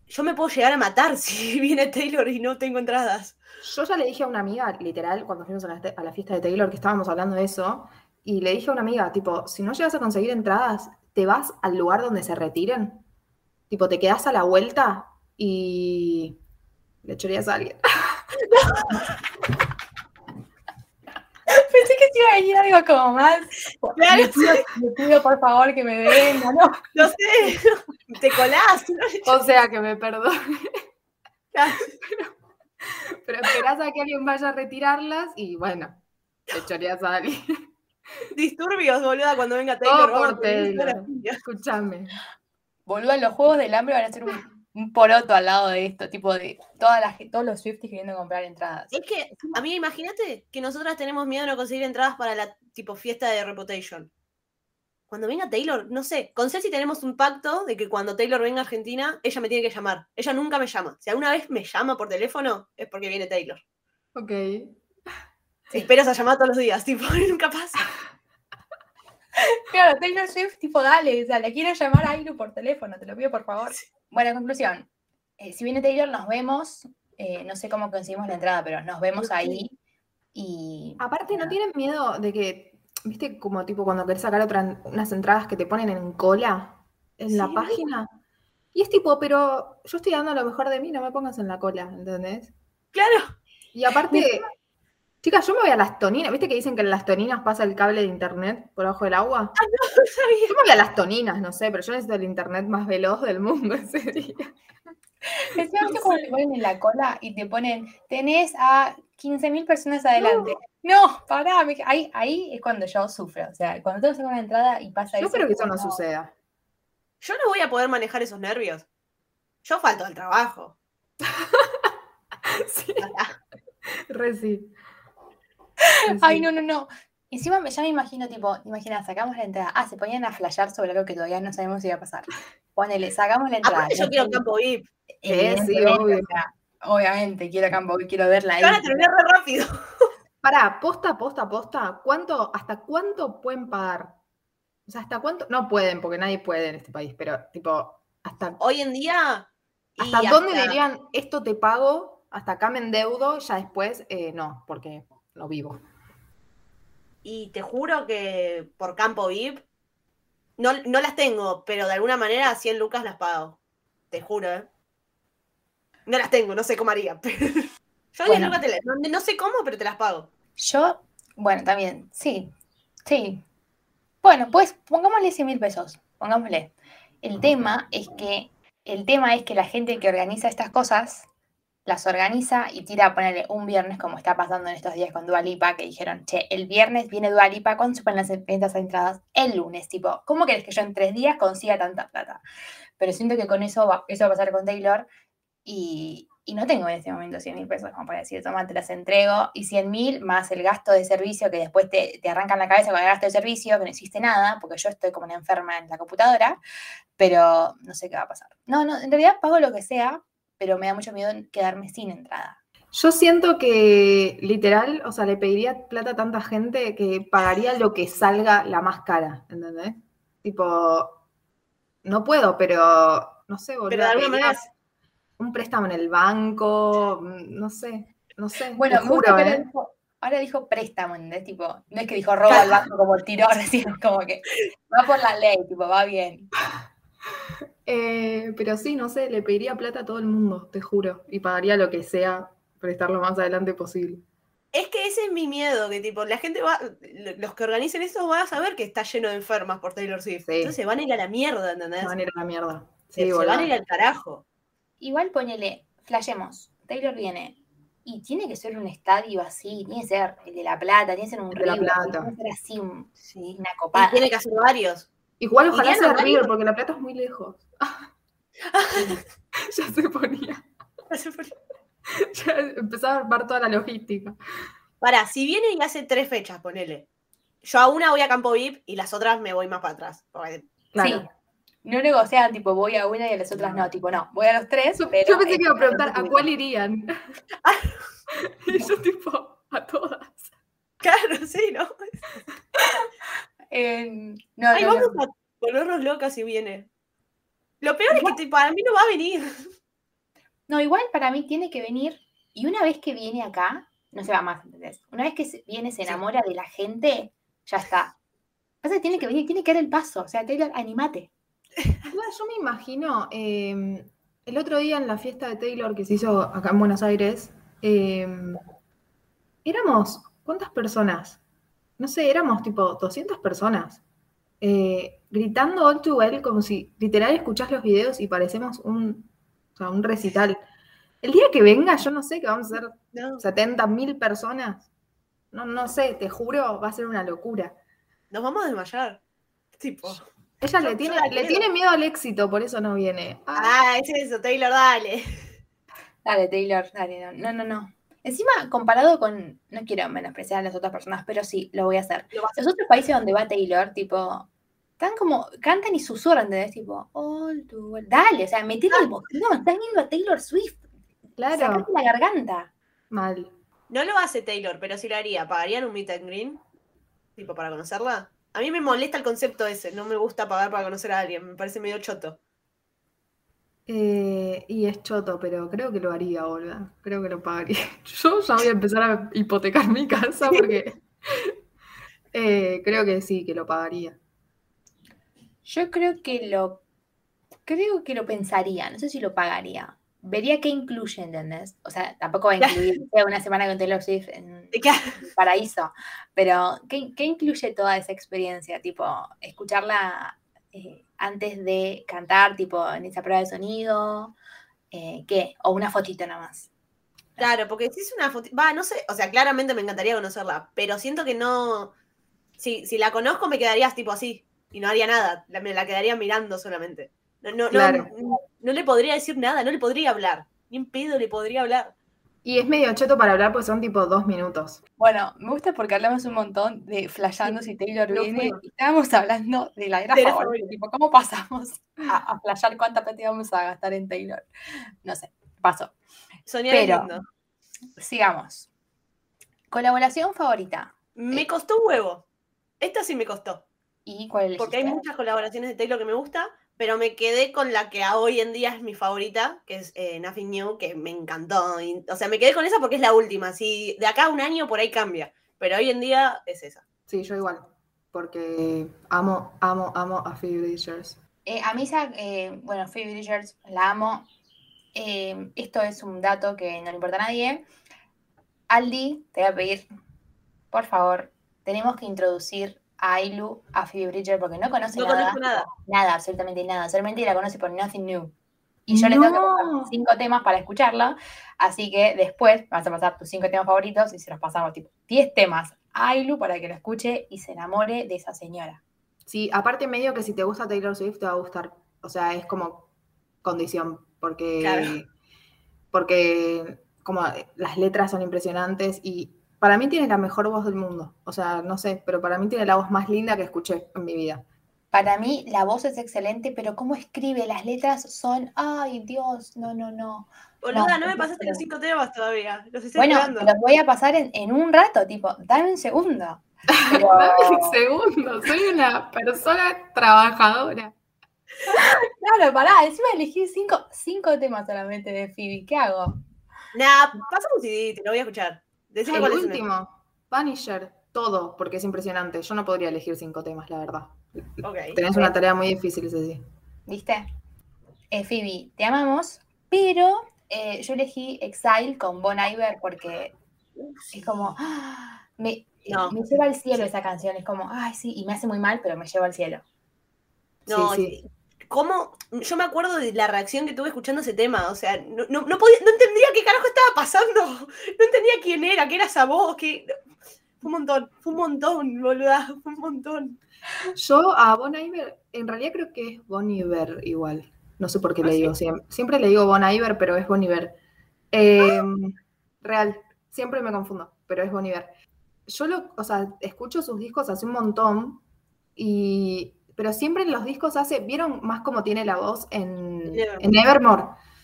yo me puedo llegar a matar si viene Taylor y no tengo entradas. Yo ya le dije a una amiga, literal, cuando fuimos a la, a la fiesta de Taylor, que estábamos hablando de eso, y le dije a una amiga, tipo, si no llegas a conseguir entradas, te vas al lugar donde se retiren. Tipo, te quedas a la vuelta y le echarías a alguien. Pensé que iba a venir algo como más. Claro, Le pido, le pido, por favor que me venga, ¿no? No sé, te colás. ¿no? O sea, que me perdone. Claro. Pero esperás a que alguien vaya a retirarlas y bueno, le echarías a alguien. Disturbios, boluda, cuando venga Taylor. Por Taylor. Escúchame. Boludo, los juegos del hambre van a ser un, un poroto al lado de esto, tipo de todas las, todos los Swifties queriendo comprar entradas. Es que, a mí imagínate que nosotras tenemos miedo de no conseguir entradas para la tipo fiesta de Reputation. Cuando venga Taylor, no sé, con Ceci tenemos un pacto de que cuando Taylor venga a Argentina, ella me tiene que llamar. Ella nunca me llama. Si alguna vez me llama por teléfono, es porque viene Taylor. Ok. Espero esa llamada todos los días, tipo, nunca pasa. Claro, Taylor Swift, tipo, dale, o sea, le quiero llamar a Ailu por teléfono, te lo pido por favor. Bueno, conclusión. eh, si viene Taylor, nos vemos. eh, no sé cómo conseguimos la entrada, pero nos vemos ahí. Y. Aparte, ¿no tienen miedo de que, viste, como tipo cuando querés sacar otra- unas entradas que te ponen en cola en la Sí. página? Y es tipo, pero yo estoy dando lo mejor de mí, no me pongas en la cola, ¿entendés? Claro. Y aparte, chicas, yo me voy a las toninas, ¿viste que dicen que en las toninas pasa el cable de internet por abajo del agua? No sabía. Yo me voy a las toninas, no sé, pero yo necesito el internet más veloz del mundo ese día. Encima, No ¿viste cómo sé. te ponen en la cola y te ponen, tenés a 15.000 personas adelante? No, pará, me- ahí, ahí es cuando yo sufro. O sea, cuando tengo que una entrada y pasa Yo eso. espero que eso no suceda. Yo no voy a poder manejar esos nervios. Yo falto al trabajo. Sí, re sí. Ay, no, no, no. Encima me- ya me imagino, tipo, imagina, sacamos la entrada. Ah, se ponían a flashear sobre algo que todavía no sabemos si va a pasar. Ponele, sacamos la entrada. Aparte, yo quiero campo VIP. Eh, sí, obvio. o sea, obviamente, quiero campo, quiero verla ahí. Van a terminar re rápido. Pará, posta, posta, posta. ¿Cuánto, hasta cuánto pueden pagar? O sea, ¿hasta cuánto? No pueden, porque nadie puede en este país, pero tipo, ¿hasta, Hoy en día. y hasta dónde hasta- dirían esto te pago? Hasta acá me endeudo, ya después eh, no, porque no vivo. Y te juro que por campo VIP. No, no las tengo, pero de alguna manera 100 lucas las pago. Te juro, ¿eh? No las tengo, no sé cómo haría. pero- Yo 10 Bueno. lucas te las- no, no sé cómo, pero te las pago. Yo, bueno, también, sí, sí. Bueno, pues pongámosle 100 mil pesos, pongámosle. El tema es que, el tema es que la gente que organiza estas cosas, las organiza y tira a ponerle un viernes, como está pasando en estos días con Dua Lipa, que dijeron, che, el viernes viene Dua Lipa con supen las entradas el lunes, tipo, ¿cómo querés que yo en tres días consiga tanta plata? Pero siento que con eso va, eso va a pasar con Taylor y, y no tengo en este momento 100 mil pesos como para decir, toma, te las entrego, y 100 mil más el gasto de servicio que después te, te arrancan la cabeza con el gasto de servicio, que no hiciste nada, porque yo estoy como una enferma en la computadora, pero no sé qué va a pasar. No, no, en realidad pago lo que sea, pero me da mucho miedo quedarme sin entrada. Yo siento que literal, o sea, le pediría plata a tanta gente que pagaría lo que salga la más cara, ¿entendés? Tipo, no puedo, pero no sé, boludo. Pero de alguna pediría manera. Un préstamo en el banco, mm, no sé, no sé. Bueno, te juro, ¿eh? dijo, ahora dijo préstamo, ¿entendés? Tipo, no es que dijo roba al banco como el tiró recién, como que va por la ley, tipo, va bien. Eh, pero sí, no sé, le pediría plata a todo el mundo, te juro, y pagaría lo que sea para estar lo más adelante posible. Es que ese es mi miedo, que tipo, la gente va, los que organicen esto van a saber que está lleno de enfermas por Taylor Swift. Sí. Entonces van a ir a la mierda, ¿entendés? Se van a ir a la mierda. se, Sí, se boludo. van a ir al carajo. Igual ponele, flashemos, Taylor viene. Y tiene que ser un estadio así, tiene que ser el de La Plata, tiene que ser un El de La River, Plata. tiene que ser así, un- Sí. una Y copada. tiene que hacer varios. Igual ojalá sea. River, porque La Plata es muy lejos. ya se ponía. Ya empezaba a armar toda la logística. Para, si viene y hace tres fechas, ponele. Yo a una voy a campo VIP y las otras me voy más para atrás. porque- Claro. Sí. No negocian, tipo, voy a una y a las otras no, tipo, no, voy a los tres, Yo, pero... yo pensé que iba a preguntar a cuál irían. y yo tipo, a todas. Claro, sí, ¿no? eh, no, Ay, no, no. vamos a volvernos locas si viene. Lo peor es que tipo, a mí no va a venir. No, igual para mí tiene que venir, y una vez que viene acá, no se va más, ¿entendés? Una vez que se- viene, se Sí. enamora de la gente, ya está. Pasa que tiene que venir, tiene que dar el paso. O sea, Taylor, animate. Yo me imagino, eh, el otro día en la fiesta de Taylor que se hizo acá en Buenos Aires, eh, éramos, ¿cuántas personas? No sé, éramos tipo 200 personas, eh, gritando all too well como si literal escuchás los videos y parecemos un, o sea, un recital. El día que venga, yo no sé que vamos a ser No, 70 mil personas. No, no sé, te juro, va a ser una locura. nos vamos a desmayar. Tipo. Ella Yo- le tiene, le quiero. tiene miedo al éxito, por eso no viene. Ah, Ah, es eso, Taylor, dale. Dale, Taylor, dale. No, no, no. Encima, comparado con. No quiero menospreciar a las otras personas, pero sí, lo voy a hacer. Los otros países donde va Taylor, tipo. Están como. Cantan y susurran, ¿entendés? Tipo. All too well. Dale, o sea, metele el botón. Están viendo a Taylor Swift. claro, Sacate la garganta. mal. No lo hace Taylor, pero sí lo haría. ¿Pagarían un meet and green? Tipo, para conocerla. A mí me molesta el concepto ese. No me gusta pagar para conocer a alguien. Me parece medio choto. Eh, y es choto, pero creo que lo haría, Olga. Creo que lo pagaría. Yo ya voy a empezar a hipotecar mi casa porque eh, creo que sí, que lo pagaría. Yo creo que lo. Creo que lo pensaría. No sé si lo pagaría. Vería qué incluye, ¿entendés? O sea, tampoco va a incluir una semana con Taylor Swift en paraíso. Pero, ¿qué, qué incluye toda esa experiencia? Tipo, escucharla eh, antes de cantar, tipo, en esa prueba de sonido. eh, ¿Qué? O una fotito nada más. Claro, porque si es una foto. Va, no sé. O sea, claramente me encantaría conocerla. Pero siento que no. Si, si la conozco, me quedarías tipo así. Y no haría nada. la- me la quedaría mirando solamente. No, no, no- Claro. no, no le podría decir nada. No le podría hablar. Ni en pedo le podría hablar. Y es medio choto para hablar, pues son tipo dos minutos. Bueno, me gusta porque hablamos un montón de flasheando si Taylor Lo viene. Y estábamos hablando de la era De favorita. favorita. Tipo, ¿cómo pasamos a, a flashear cuánta plata íbamos a gastar en Taylor? No sé, pasó. Soñar Pero- lindo. Sigamos. Colaboración favorita. Me costó un huevo. Esta sí me costó. ¿Y cuál elegiste? Porque hay muchas colaboraciones de Taylor que me gusta, pero me quedé con la que a hoy en día es mi favorita, que es eh, Nothing New, que me encantó. Y, o sea, me quedé con esa porque es la última. Si de acá a un año por ahí cambia, pero hoy en día es esa. Sí, yo igual. Porque amo, amo, amo a Phoebe Bridgers. Eh, a mí, esa, eh, bueno, Phoebe Bridgers, la amo. Eh, esto es un dato que no le importa a nadie. Aldi, te voy a pedir, por favor, tenemos que introducir a Ailu a Phoebe Bridgers porque no conoce No nada. nada. Nada, absolutamente nada. Solamente la conoce por Nothing New. Y yo le tengo que pasar No. cinco temas para escucharla. Así que después vas a pasar tus cinco temas favoritos y se los pasamos tipo 10 temas a Ailu para que lo escuche y se enamore de esa señora. Sí, aparte medio que si te gusta Taylor Swift te va a gustar. O sea, es como condición. Porque, Claro. porque como las letras son impresionantes y para mí tiene la mejor voz del mundo. O sea, no sé, pero para mí tiene la voz más linda que escuché en mi vida. Para mí la voz es excelente, pero cómo escribe, las letras son, ay Dios, no, no, no. Boluda, no, No, me pasaste los cinco temas todavía. Los estoy Bueno, esperando. los voy a pasar en, en un rato, tipo, dame un segundo. Pero, Dame un segundo, soy una persona trabajadora. claro, pará, encima elegí cinco, cinco temas solamente de Phoebe, ¿qué hago? Nah, pásame un CD, te lo voy a escuchar. Decime El cuál es el último, Punisher, todo, porque es impresionante. Yo no podría elegir cinco temas, la verdad. mejor. Ok. Tenés una tarea muy difícil, Ceci. ¿Viste? Eh, Phoebe, te amamos, pero eh, yo elegí Exile con Bon Iver porque es como, ah, me, No. me lleva al cielo esa canción, es como, ay, sí, y me hace muy mal, pero me lleva al cielo. No, Sí, sí. ¿Cómo? Yo me acuerdo de la reacción que tuve escuchando ese tema. O sea, no, no, no podía, no entendía qué carajo estaba pasando. No entendía quién era, qué era esa voz, que. Fue un montón, fue un montón, boluda, fue un montón. Yo a Bon Iver, en realidad creo que es Bon Iver igual. No sé por qué ¿Ah, le sí? digo. Siempre, siempre le digo Bon Iver, pero es Bon Iver. Eh, Real, siempre me confundo, pero es Bon Iver. Yo lo, o sea, escucho sus discos hace un montón, y, pero siempre en los discos hace, ¿vieron más cómo tiene la voz en, Nevermore. en Nevermore?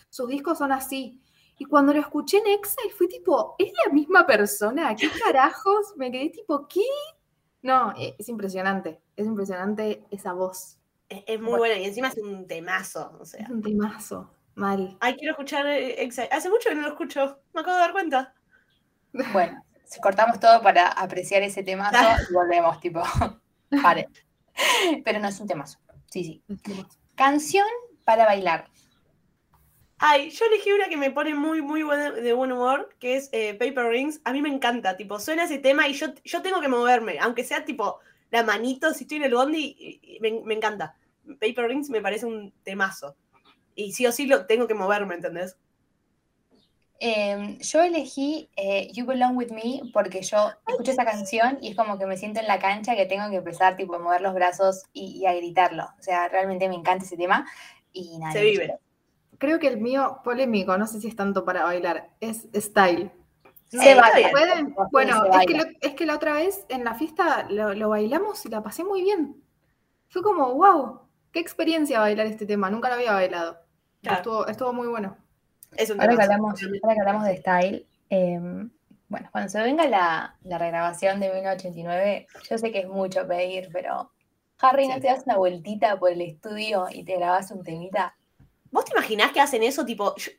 Sus discos son así. Y cuando lo escuché en Exile fue tipo, ¿es la misma persona? ¿Qué carajos? Me quedé tipo, ¿qué? No, e- es impresionante, es impresionante esa voz. Es, es muy buena y encima es un temazo. O sea, Es un temazo. Mal. Ay, quiero escuchar eh, Excite. Hace mucho que no lo escucho. Me acabo de dar cuenta. Bueno, si cortamos todo para apreciar ese temazo y volvemos, tipo. Vale. Pero no es un temazo. Sí, sí. Canción para bailar. Ay, yo elegí una que me pone muy, muy buen- de buen humor, que es eh, Paper Rings. A mí me encanta, tipo, suena ese tema y yo, yo tengo que moverme, aunque sea tipo la manito, si estoy en el bondi, y- y me, me encanta. Paper Rings me parece un temazo. Y sí o sí lo tengo que moverme, ¿entendés? Eh, yo elegí eh, You Belong With Me porque yo escucho esa canción y es como que me siento en la cancha que tengo que empezar tipo a mover los brazos y, y a gritarlo. O sea, realmente me encanta ese tema y nada. Se vive. quiero. Creo que el mío, polémico, no sé si es tanto para bailar, es Style. Se Eh, baila. ¿Pueden? Sí, Bueno, se es que, baila. lo- es que la otra vez en la fiesta lo, lo bailamos y la pasé muy bien. Fue como, wow, qué experiencia bailar este tema, nunca lo había bailado. Claro. Estuvo, estuvo muy bueno. Es un Ahora que hablamos, ahora que hablamos de Style, eh, bueno, cuando se venga la, la regrabación de 1989, yo sé que es mucho pedir, pero Harry, ¿no Sí. te das una vueltita por el estudio y te grabas un temita? ¿Vos te imaginás que hacen eso? Tipo, yo-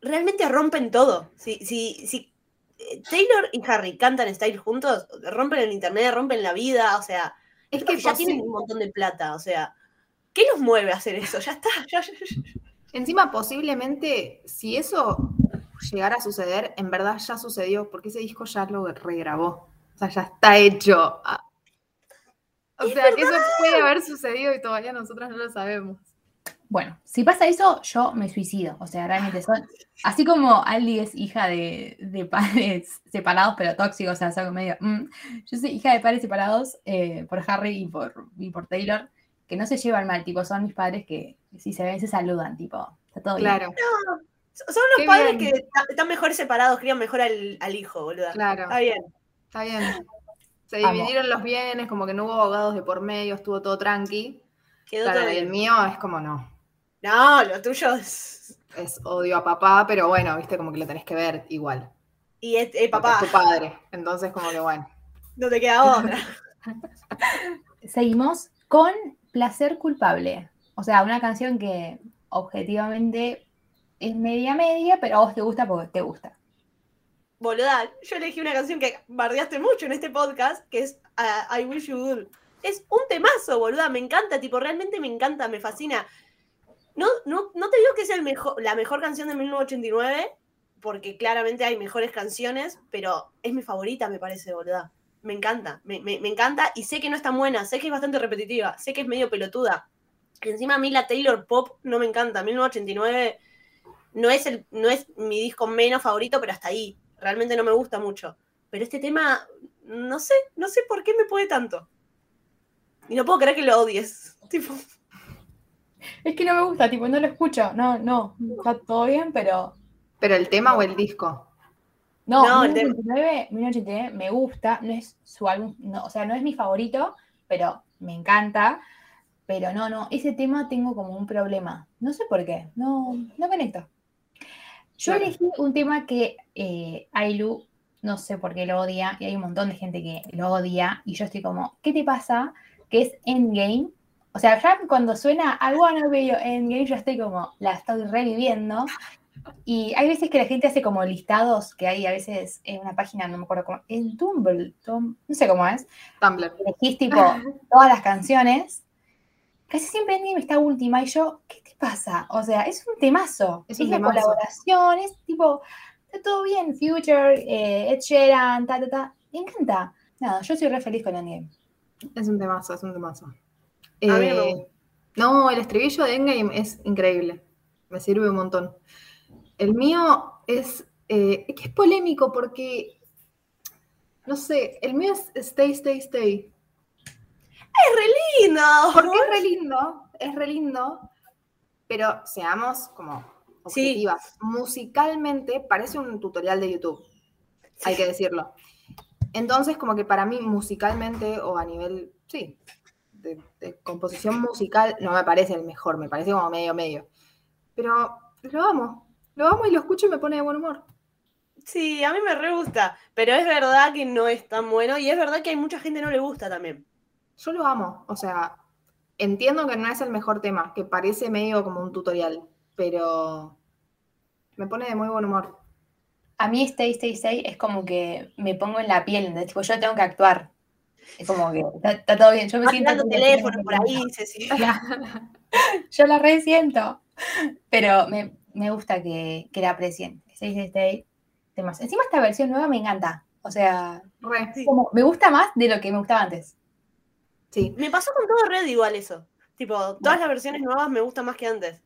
realmente rompen todo. Si, si, si eh, Taylor y Harry cantan Style juntos, rompen el internet, rompen la vida, o sea, Es es que ya tienen un montón de plata, o sea, ¿qué los mueve a hacer eso? Ya está, ya, ya, ya. Encima, posiblemente, si eso llegara a suceder, en verdad ya sucedió, porque ese disco ya lo regrabó. O sea, ya está hecho. Ah. O sea, que eso puede haber sucedido y todavía nosotros no lo sabemos. Bueno, si pasa eso, yo me suicido. O sea, realmente son. Así como Ali es hija de, de padres separados, pero tóxicos, o sea, son medio. mm, yo soy hija de padres separados eh, por Harry y por, y por Taylor, que no se llevan mal, tipo, son mis padres que si se ven se saludan, tipo, está todo bien. Claro, Son los Qué padres bien. que están mejor separados, crían mejor al, al hijo, boluda. claro. Está bien. Está bien. Se Amo. dividieron los bienes, como que no hubo abogados de por medio, estuvo todo tranqui. Quedó Claro, todo y el mío es como no. No, lo tuyo es. Es odio a papá, pero bueno, viste, como que lo tenés que ver igual. Y es, eh, papá, Es tu padre. Entonces, como que bueno. no te queda otra. Seguimos con Placer Culpable. O sea, una canción que objetivamente es media media, pero a vos te gusta porque te gusta. Boluda, yo elegí una canción que bardeaste mucho en este podcast, que es uh, I Wish You Would. Es un temazo, boluda, me encanta, tipo, realmente me encanta, me fascina. No, no, no te digo que sea el mejor, la mejor canción de 1989, porque claramente hay mejores canciones, pero es mi favorita, me parece, boluda. Me encanta, me- me encanta y sé que no es tan buena, sé que es bastante repetitiva, sé que es medio pelotuda. Y encima a mí la Taylor Pop no me encanta, 1989 no es, el, no es mi disco menos favorito, pero hasta ahí. Realmente no me gusta mucho. Pero este tema, no sé, no sé por qué me puede tanto. Y no puedo creer que lo odies. Tipo, Es que no me gusta, tipo, no lo escucho. No, no, está todo bien, pero. Pero el tema o el disco. No, No, el de- 1989, 1989 me gusta, no es su álbum, no, o sea, no es mi favorito, pero me encanta. Pero no, no, ese tema tengo como un problema. No sé por qué, no, no conecto. Yo Claro. elegí un tema que eh, Ailu, no sé por qué lo odia, y hay un montón de gente que lo odia, y yo estoy como, ¿qué te pasa? Que es Endgame. O sea, ya cuando suena I wanna be your Endgame, yo estoy como, la estoy reviviendo. Y hay veces que la gente hace como listados que hay a veces en una página, no me acuerdo cómo, en Tumblr, Tum- no sé cómo es, Tumblr. elegís tipo todas las canciones. Casi siempre Endgame está última y yo, ¿qué te pasa? O sea, es un temazo. Es Es, un la temazo. colaboración, es tipo, está todo bien, Future, eh, Ed Sheeran, ta, ta, ta. Me encanta. Nada, yo soy re feliz con Endgame. Es un temazo, es un temazo. mí no me Eh, gusta. no, el estribillo de Endgame es increíble. Me sirve un montón. El mío es, eh, es que es polémico porque, no sé, el mío es Stay, Stay, Stay. ¡Es re lindo! Porque es re lindo, es re lindo, pero seamos como Sí. objetivas. Musicalmente parece un tutorial de YouTube, hay que decirlo. Entonces, como que para mí musicalmente o a nivel, sí, de, de composición musical, no me parece el mejor, me parece como medio medio. Pero lo amo, lo amo y lo escucho y me pone de buen humor. Sí, a mí me re gusta. Pero es verdad que no es tan bueno y es verdad que hay mucha gente que no le gusta también. Yo lo amo, o sea, entiendo que no es el mejor tema, que parece medio como un tutorial, pero Me pone de muy buen humor. A mí Stay, Stay, Stay es como que me pongo en la piel, ¿entendés? Tipo, yo tengo que actuar. Es como que está, está todo bien. Yo me siento. tengo por ahí, Ceci. Yo la resiento. Pero me, me gusta que, que la aprecien. Stay, Stay, Stay. Temas. Encima esta versión nueva me encanta. O sea, Re, Sí. como, me gusta más de lo que me gustaba antes. Sí. Me pasó con todo Red igual eso. Tipo, todas las versiones nuevas me gustan más que antes.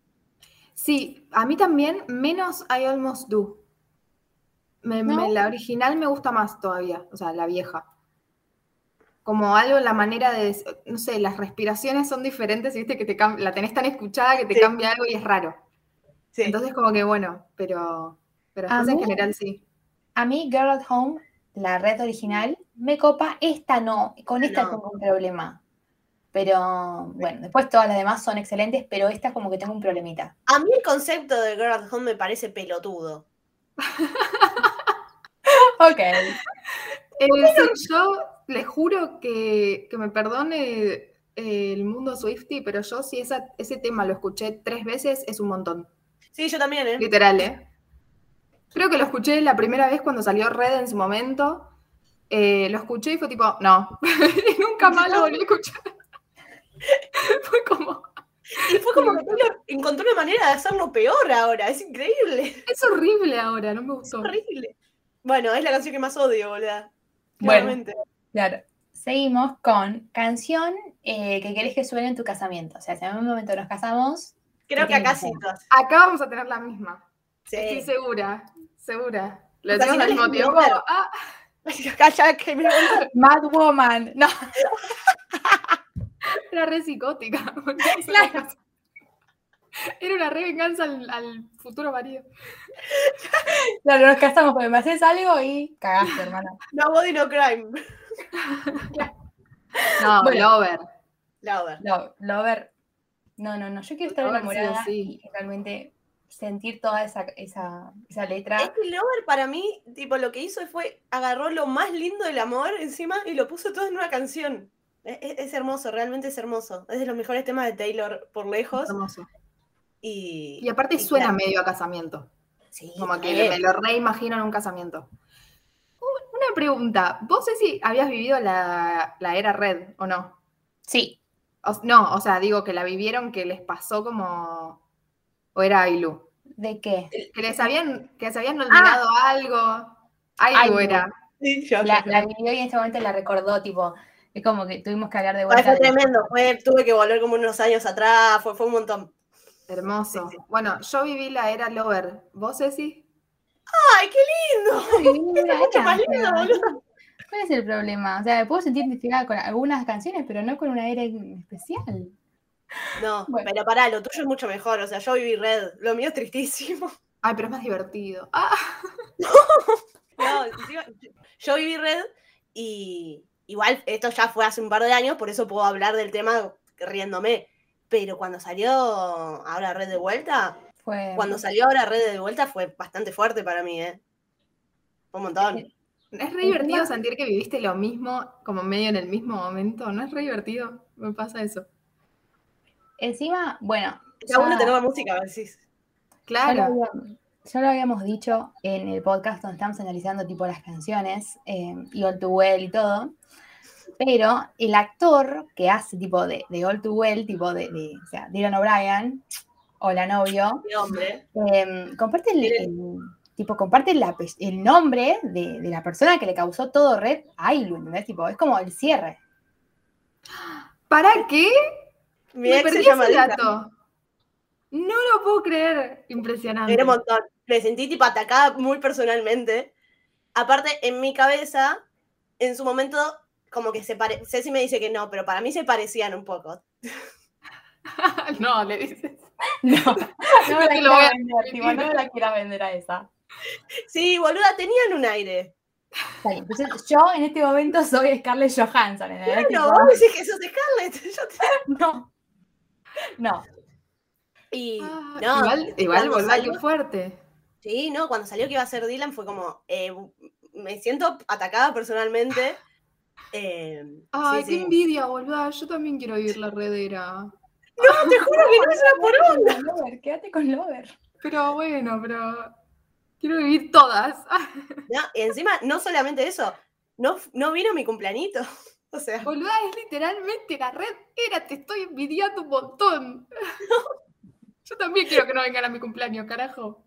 Sí, a mí también, menos I Almost Do. Me- ¿No? me- la original me gusta más todavía, o sea, la vieja. Como algo, la manera de, no sé, las respiraciones son diferentes, viste que te la tenés tan escuchada que te Sí. cambia algo y es raro. Sí. Entonces como que bueno, pero, pero en general sí. A mí, Girl at Home, la red original, me copa. Esta no. Con esta No. tengo un problema. Pero bueno, después todas las demás son excelentes, pero esta como que tengo un problemita. A mí el concepto de Girl at Home me parece pelotudo. Ok. Eh, sí, yo les juro que, que me perdone eh, el mundo Swifty, pero yo si esa, ese tema lo escuché tres veces es un montón. Sí, yo también, ¿eh? Literal, ¿eh? Creo que lo escuché la primera vez cuando salió Red en su momento. Eh, lo escuché y fue tipo, no. y nunca más lo volví a escuchar. fue como, Y fue como que encontró una manera de hacerlo peor ahora. Es increíble. es horrible ahora, no me Es gustó. horrible. Bueno, es la canción que más odio, boludo. Bueno. Claro. Seguimos con canción eh, que querés que suene en tu casamiento. O sea, si en algún momento nos casamos, Creo que acá sí. Acá vamos a tener la misma. Sí. Estoy segura, segura. Lo O sea, decimos no al mismo tiempo. Ah, Calla, que me Mad Woman. No, era re psicótica. Claro. era- una re venganza al, al futuro marido. claro, nos casamos porque me haces algo y cagaste, hermana. No body, no crime. No, Bueno. Lover. Lauber. Lo, Lover. No, no, no. Yo quiero estar Lover sí o enamorada sí. y realmente sentir toda esa, esa, esa letra. Es que Lover para mí, tipo, lo que hizo fue agarró lo más lindo del amor encima y lo puso todo en una canción. Es, es- es hermoso, realmente es hermoso. Es de los mejores temas de Taylor por lejos. Hermoso. Y, Y aparte y suena claro, medio a casamiento. sí, Como que re. me lo reimagino en un casamiento. Una pregunta. ¿Vos sé si habías vivido la, la era red o no? Sí, O- no, o sea, digo que la vivieron, que les pasó como. ¿O era Ailu? ¿de qué? Que les habían, que se habían olvidado algo. Ailu Ailu. era. Sí, yo- La, yo- la vivió y en este momento la recordó, tipo, es como que tuvimos que hablar de vuelta. fue de- tremendo, fue- tuve que volver como unos años atrás, fue, fue un montón. Hermoso. Sí, sí. Bueno, yo viví la era Lover. ¿Vos, Ceci? ¡Ay, qué lindo! Mucho más lindo, boludo. ¿Cuál es el problema? O sea, me puedo sentir identificada con algunas canciones, pero no con una era en especial. No, Bueno. pero pará, lo tuyo es mucho mejor. O sea, yo viví Red, lo mío es tristísimo. Ay, pero es más divertido. Ah, No, yo viví Red y igual esto ya fue hace un par de años, por eso puedo hablar del tema riéndome. Pero cuando salió ahora Red de vuelta, Fue. cuando salió ahora Red de vuelta fue bastante fuerte para mí, ¿eh? Un montón. es re divertido sentir que viviste lo mismo, como medio en el mismo momento. ¿No es re divertido? Me pasa eso. Encima, bueno. Cada uno ya- tenemos música, lo, Claro. ya lo habíamos dicho en el podcast donde estamos analizando tipo las canciones eh, y All Too Well y todo. Pero el actor que hace tipo de, de All Too Well, tipo de, de o sea, Dylan O'Brien, o la novio, eh, comparte el, el- tipo, comparte la el nombre de, de la persona que le causó todo red a Ailu, ¿entendés? Tipo, es como el cierre. ¿Para qué? Mi Me ex se llama ese Dylan. dato. No lo puedo creer. Impresionante. Era un montón. Me sentí tipo atacada muy personalmente. Aparte, en mi cabeza, en su momento, como que se pare... Ceci me dice que no, pero para mí se parecían un poco. no, le dices. No, no me la te lo quiero voy a vender, tipo, no me la quiero vender a esa. Sí, boluda, tenían un aire. Bien, Entonces, yo en este momento soy Scarlett Johansson. No, Tipo, vos decís que sos Scarlett. Yo te- no. No. Y Ah, no, igual, igual cuando boluda, salió- fuerte. Sí, no, cuando salió que iba a ser Dylan fue como, eh, me siento atacada personalmente. Eh, Ay, sí, qué sí. envidia, boluda. Yo también quiero vivir la redera. No, te juro que no es una por Quédate con Lover, Quédate con Lover. Pero bueno, pero quiero vivir todas. No, y encima, no solamente eso, no, no vino mi cumpleañito. O sea, Boluda, es literalmente la red era, te estoy envidiando un montón. Yo también quiero que no vengan a mi cumpleaños, carajo.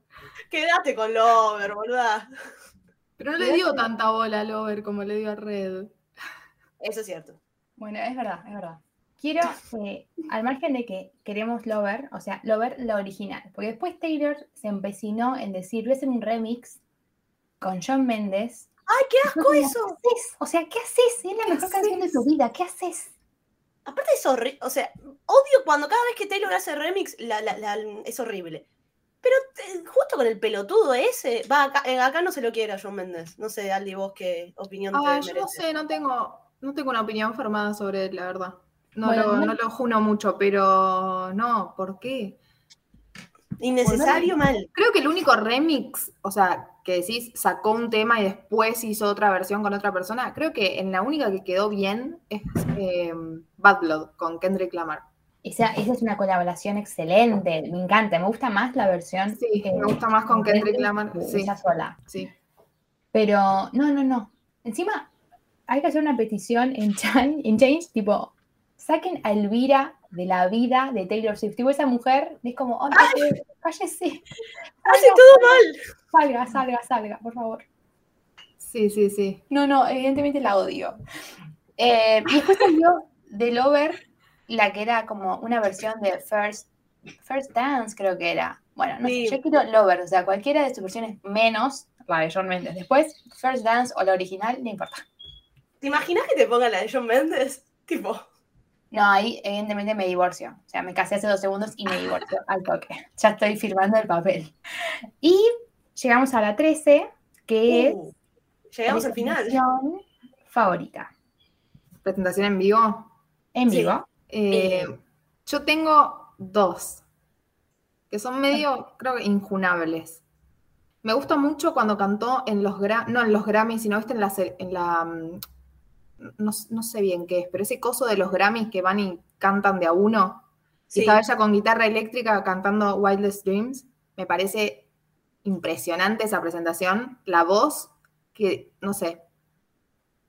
quédate con Lover, boluda. Pero no le dio tanta bola a Lover como le dio a Red. Eso es cierto. Bueno, es verdad, es verdad. Quiero que, al margen de que queremos Lover, o sea, Lover la original, porque después Taylor se empecinó en decir, voy a hacer un remix con John Méndez. ¡Ay, qué asco ¿Qué eso! haces? O sea, ¿qué haces? Es la ¿Qué mejor canción de tu vida, ¿qué haces? Aparte es horrible, o sea, odio cuando cada vez que Taylor hace remix, la, la- la- es horrible. Pero eh, justo con el pelotudo ese, va, acá, eh, acá no se lo quiere a John Méndez. No sé, Aldi, vos qué opinión Ah, te yo no sé, no tengo, no tengo una opinión formada sobre él, la verdad. No, Bueno, lo, no- no lo juno mucho, pero no, ¿por qué? Innecesario mal. Creo que el único remix, o sea, que decís, sacó un tema y después hizo otra versión con otra persona, creo que en la única que quedó bien es eh, Bad Blood con Kendrick Lamar. Esa, esa es una colaboración excelente, me encanta, me gusta más la versión. Sí, me gusta más con Kendrick Lamar. Sí, ella sola. sí. Pero no, no, no. Encima hay que hacer una petición en Change, en Change, tipo, saquen a Elvira de la vida de Taylor Swift. Tipo, esa mujer es como, oh, no, cállese. Hace todo mal. Salga, salga, salga, por favor. Sí, sí, sí. No, no, evidentemente la odio. Eh, y después salió The Lover, la que era como una versión de First, First Dance, creo que era. Bueno, no Sí. sé, yo quiero Lover, o sea, cualquiera de sus versiones menos la de John Mendes. Después, First Dance o la original, no importa. ¿Te imaginas que te pongan la de John Méndez? Tipo, No, ahí evidentemente me divorcio. O sea, me casé hace dos segundos y me divorcio al toque. Ya estoy firmando el papel. Y llegamos a la 13, que es uh, llegamos al final. presentación favorita. Presentación en vivo. En Sí. vivo. Eh, Eh. yo tengo dos, que son medio, creo que injunables. Me gusta mucho cuando cantó en los Gra- no en los Grammys, sino ¿viste? en la, ce- en la mm, no, no sé bien qué es, pero ese coso de los Grammys que van y cantan de a uno. Y Sí. estaba ella con guitarra eléctrica cantando Wildest Dreams. Me parece impresionante esa presentación. La voz, que no sé.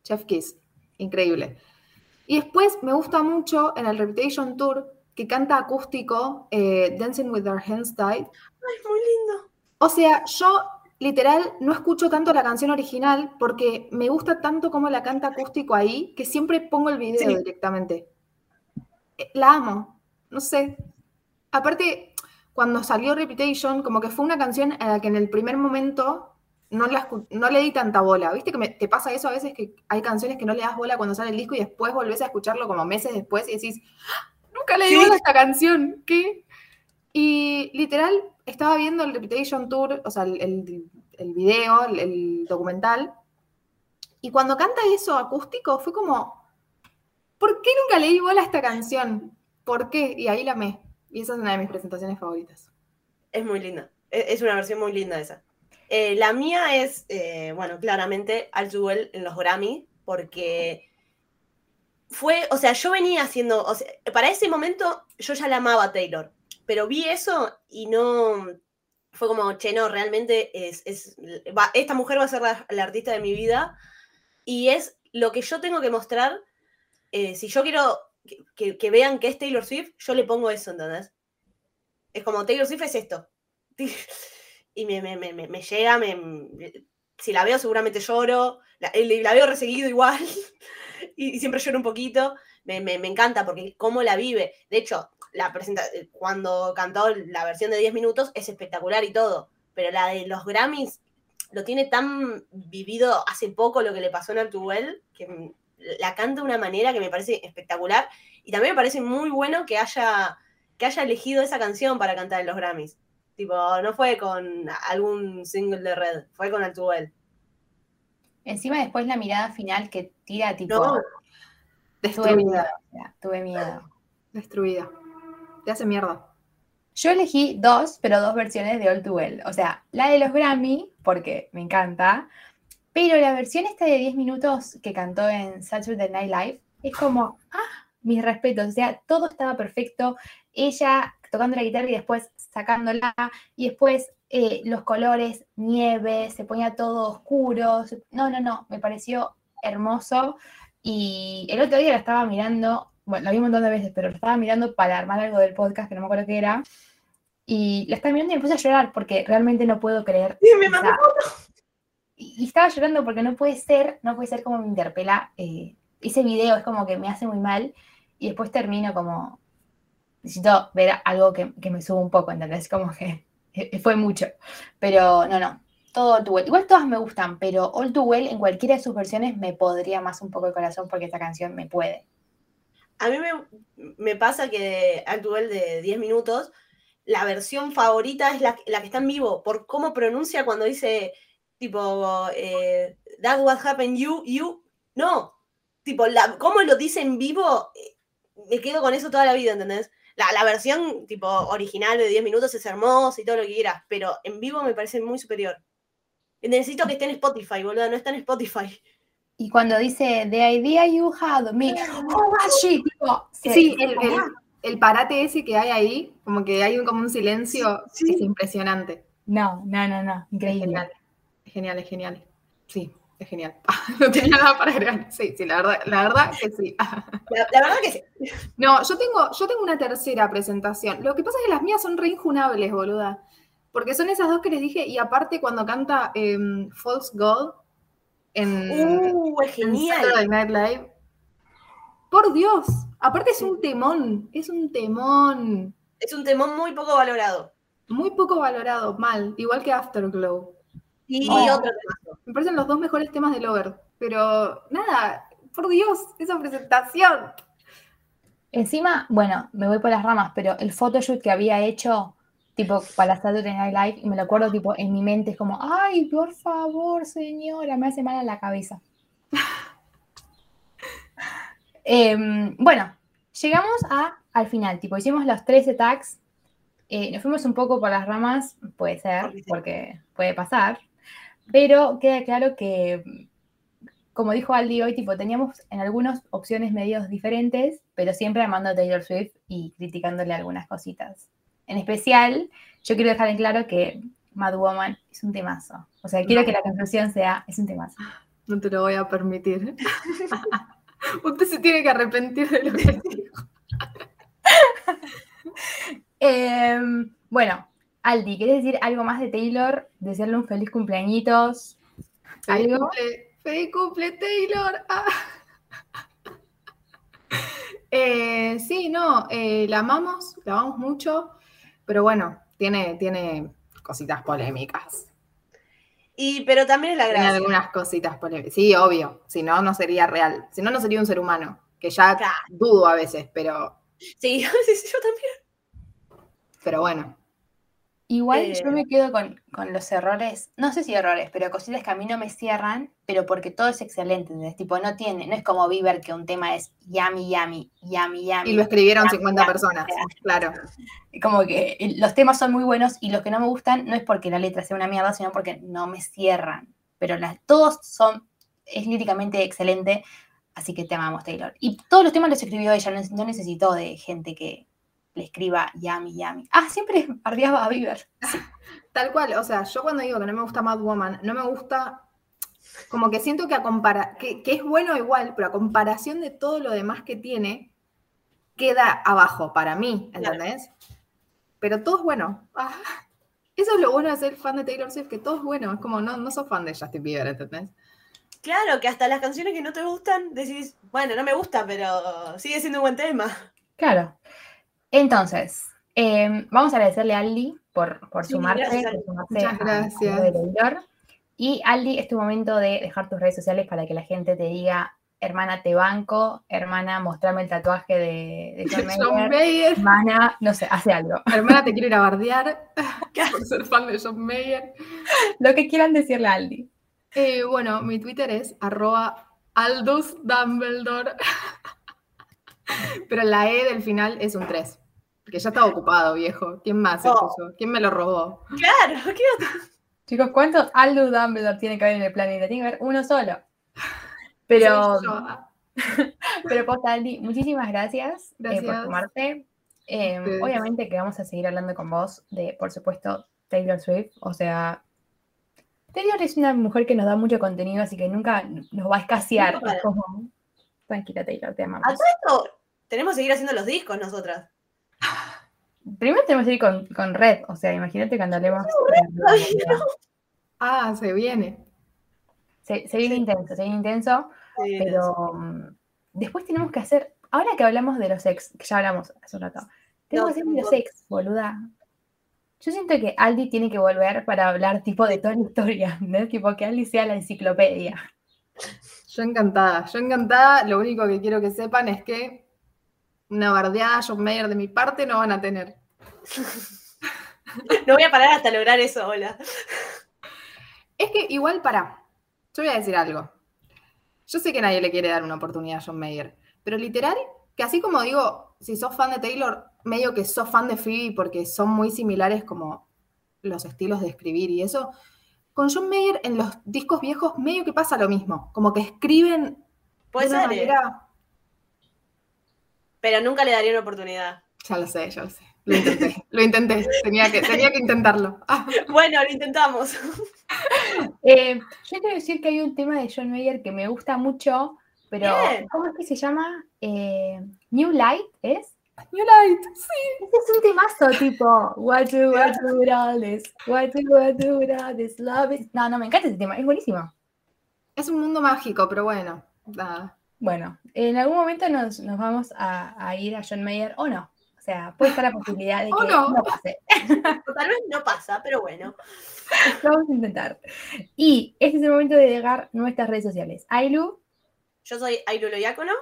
Chef Kiss, increíble. Y después me gusta mucho en el Reputation Tour que canta acústico eh, Dancing with Our Hands Tied. Ay, muy lindo. O sea, yo literal no escucho tanto la canción original porque me gusta tanto como la canta acústico ahí que siempre pongo el video Sí. directamente. Eh, La amo, no sé. Aparte, cuando salió Reputation, como que fue una canción a la que en el primer momento no, la no le di tanta bola. ¿Viste que me- te pasa eso a veces que hay canciones que no le das bola cuando sale el disco y después volvés a escucharlo como meses después y decís, "Ah, nunca le di bola a esta canción, ¿qué? Y literal, estaba viendo el Reputation Tour, o sea, el, el- video, el, documental, y cuando canta eso acústico, fue como, ¿por qué nunca le di bola a esta canción? ¿Por qué? Y ahí la amé. Y esa es una de mis presentaciones favoritas. Es muy linda. E- Es una versión muy linda esa. Eh, la mía es, eh, bueno, claramente Al Jewel en los Grammy, porque fue, o sea, yo venía haciendo, o sea, para ese momento yo ya la amaba Taylor, pero vi eso y no, fue como, che, no, realmente es, esta mujer va a ser la, artista de mi vida y es lo que yo tengo que mostrar. eh, si yo quiero que, vean que es Taylor Swift, yo le pongo eso, ¿entendés? Es como Taylor Swift es esto. Y me, me, me, me- llega, si la veo seguramente lloro, la, la veo reseguido igual, y, y siempre lloro un poquito, me encanta porque cómo la vive. De hecho, la presenta, cuando cantó la versión de 10 minutos es espectacular y todo, pero la de los Grammys lo tiene tan vivido hace poco lo que le pasó en Artuel, que la canta de una manera que me parece espectacular, y también me parece muy bueno que haya, que haya elegido esa canción para cantar en los Grammys. Tipo, no fue con algún single de Red, fue con Altuel. Encima después la mirada final que tira tipo, No, tuve miedo, tuve miedo. destruida. Te hace mierda. Yo elegí dos, pero dos versiones de All Too Well. O sea, la de los Grammy, porque me encanta, pero la versión esta de 10 minutos que cantó en Saturday Night Live es como, ah, mis respetos. O sea, todo estaba perfecto. Ella tocando la guitarra y después sacándola, y después eh, los colores, nieve, se ponía todo oscuro. No, no, no, me pareció hermoso. Y el otro día la estaba mirando, bueno, la vi un montón de veces, pero la estaba mirando para armar algo del podcast, que no me acuerdo qué era. Y la estaba mirando y me puse a llorar porque realmente no puedo creer. Sí, me mandó y y estaba llorando porque no puede ser, no puede ser como me interpela. eh, ese video es como que me hace muy mal y después termino como, necesito ver algo que, que me suba un poco, ¿entendés? Como que fue mucho. Pero no, no, todo All Too Well. Igual todas me gustan, pero All Too Well en cualquiera de sus versiones me podría más un poco el corazón porque esta canción me puede. A mí me, pasa que de Actual de 10 minutos, la versión favorita es la, la que está en vivo, por cómo pronuncia cuando dice, tipo, eh, That what happened, you, you. No, tipo, la, cómo lo dice en vivo, eh, me quedo con eso toda la vida, ¿entendés? La, la versión, tipo, original de 10 minutos es hermosa y todo lo que quieras, pero en vivo me parece muy superior. Necesito que esté en Spotify, boludo, no está en Spotify. Y cuando dice, The idea you had me, oh, she? Tipo, se- Sí, el, como- el- el parate ese que hay ahí, como que hay un, como un silencio, Sí, sí. es impresionante. No, no, no, no, Es increíble. genial. Es genial, es genial. Sí, es genial. No tenía nada para agregar. Sí, sí, la verdad, la verdad que sí. La, la verdad que sí. No, yo tengo, yo tengo una tercera presentación. Lo que pasa es que las mías son re injunables, boluda. Porque son esas dos que les dije, y aparte cuando canta em, False God en, Uh, es en genial. Saturday Night Live. Por Dios, aparte es un temón, es un temón. Es un temón muy poco valorado. Muy poco valorado, mal, igual que Afterglow. Y Oh. otro tema. Me parecen los dos mejores temas de Lover. Pero nada, por Dios, esa presentación. Encima, bueno, me voy por las ramas, pero el photoshoot que había hecho, tipo, para Saturday Night Live, y me lo acuerdo, tipo, en mi mente es como, ay, por favor, señora, me hace mal a la cabeza. Em, bueno, llegamos a, al final, tipo, hicimos los 13 tags, eh, nos fuimos un poco por las ramas, puede ser, porque puede pasar, pero queda claro que como dijo Aldi hoy, tipo, teníamos en algunas opciones medios diferentes, pero siempre amando a Taylor Swift y criticándole algunas cositas. En especial, yo quiero dejar en claro que Mad Woman es un temazo. O sea, quiero que la conclusión sea, es un temazo. No te lo voy a permitir. Usted se tiene que arrepentir de lo que dijo. Em, bueno, Aldi, ¿querés decir algo más de Taylor? Desearle un feliz cumpleañitos. Feliz ¿Algo? cumple, feliz cumple, Taylor. Ah. Eh, sí, no, eh, la amamos, la amamos mucho, pero bueno, tiene, tiene cositas polémicas. Y, pero también es la Tiene gracia. algunas cositas polémicas. Sí, obvio, si no, no sería real. Si no, no sería un ser humano, que ya Claro. dudo a veces, pero, Sí, sí, sí, yo también. pero bueno. Igual Eh. yo me quedo con, con los errores, no sé si errores, pero cositas que a mí no me cierran, pero porque todo es excelente, ¿entendés? Tipo, no tiene, no es como Bieber que un tema es yummy, yummy, yummy, yummy. Y lo escribieron Ya, 50 ya, personas, claro. Como que el- los temas son muy buenos y los que no me gustan no es porque la letra sea una mierda, sino porque no me cierran. Pero las, todos son, es líricamente excelente, así que te amamos, Taylor. Y todos los temas los escribió ella, no, no necesitó de gente que le escriba yummy, yummy. Ah, siempre bardeaba a Bieber. Tal cual, o sea, yo cuando digo que no me gusta Mad Woman, no me gusta, como que siento que a compara que, que es bueno igual, pero a comparación de todo lo demás que tiene, queda abajo para mí, ¿entendés? Pero todo es bueno. Ah, eso es lo bueno de ser fan de Taylor Swift, que todo es bueno, es como no, no sos fan de Justin Bieber, ¿entendés? Claro, que hasta las canciones que no te gustan, decís, bueno, no me gusta, pero sigue siendo un buen tema. Claro. Entonces, eh, vamos a agradecerle a Aldi por, por Sí, sumarse, gracias, por sumarse Muchas a- a gracias. Y Aldi, es tu momento de dejar tus redes sociales para que la gente te diga, hermana, te banco, hermana, mostrame el tatuaje de, de John John Mayer, Mayer, hermana, no sé, hace algo. hermana, te quiero ir a bardear por ser fan de John Mayer. Lo que quieran decirle a Aldi. Eh, bueno, mi Twitter es arroba Aldous Dumbledore. Pero la E del final es un 3. Que ya estaba ocupado, viejo. ¿Quién más se Oh. puso? ¿Quién me lo robó? Claro, ¿qué otro? Chicos, ¿cuántos Aldous Dumbledore tiene que haber en el planeta? Tiene que haber uno solo. Pero, pero posta, Aldi, muchísimas gracias, eh, por. Eh, Ustedes. obviamente que vamos a seguir hablando con vos de, por supuesto, Taylor Swift. O sea, Taylor es una mujer que nos da mucho contenido, así que nunca nos va a escasear. Para. Es como, tranquila, Taylor, te amamos. A todo esto, tenemos que seguir haciendo los discos nosotras. Primero tenemos que ir con, con Red. O sea, imagínate cuando hablemos. todavía Ah, se viene. Se, se viene intenso, se viene intenso. Pero mm, después tenemos que hacer, ahora que hablamos de los ex, que ya hablamos hace un rato, tenemos No, que hacer los no. ex, boluda. Yo siento que Aldi tiene que volver para hablar tipo de toda la historia, ¿no? Tipo que Aldi sea la enciclopedia. Yo encantada, yo encantada. Lo único que quiero que sepan es que una bardeada a John Mayer de mi parte no van a tener. No voy a parar hasta lograr eso, hola. Es que igual para. Yo voy a decir algo. Yo sé que nadie le quiere dar una oportunidad a John Mayer, pero literal, que así como digo, si sos fan de Taylor, medio que sos fan de Phoebe porque son muy similares como los estilos de escribir y eso. Con John Mayer en los discos viejos medio que pasa lo mismo, como que escriben Puede de una ser, ¿eh? Pero nunca le daría una oportunidad. Ya lo sé, ya lo sé. Lo intenté, lo intenté, tenía que, tenía que intentarlo. Ah, Bueno, lo intentamos. Eh, yo quiero decir que hay un tema de John Mayer que me gusta mucho, pero Bien. ¿cómo es que se llama? Eh, New Light, ¿es? New Light, sí. Ese es un temazo tipo What do I do with all this? What do I do with all this love? is-" No, no, me encanta ese tema, es buenísimo. Es un mundo mágico, pero bueno, nada. Bueno, en algún momento nos, nos vamos a, a ir a John Mayer o no. O sea, puede estar la posibilidad de que no. no pase. Tal vez no pasa, pero bueno. Vamos a intentar. Y este es el momento de dejar nuestras redes sociales. Ailu Yo soy Airulo Diácono.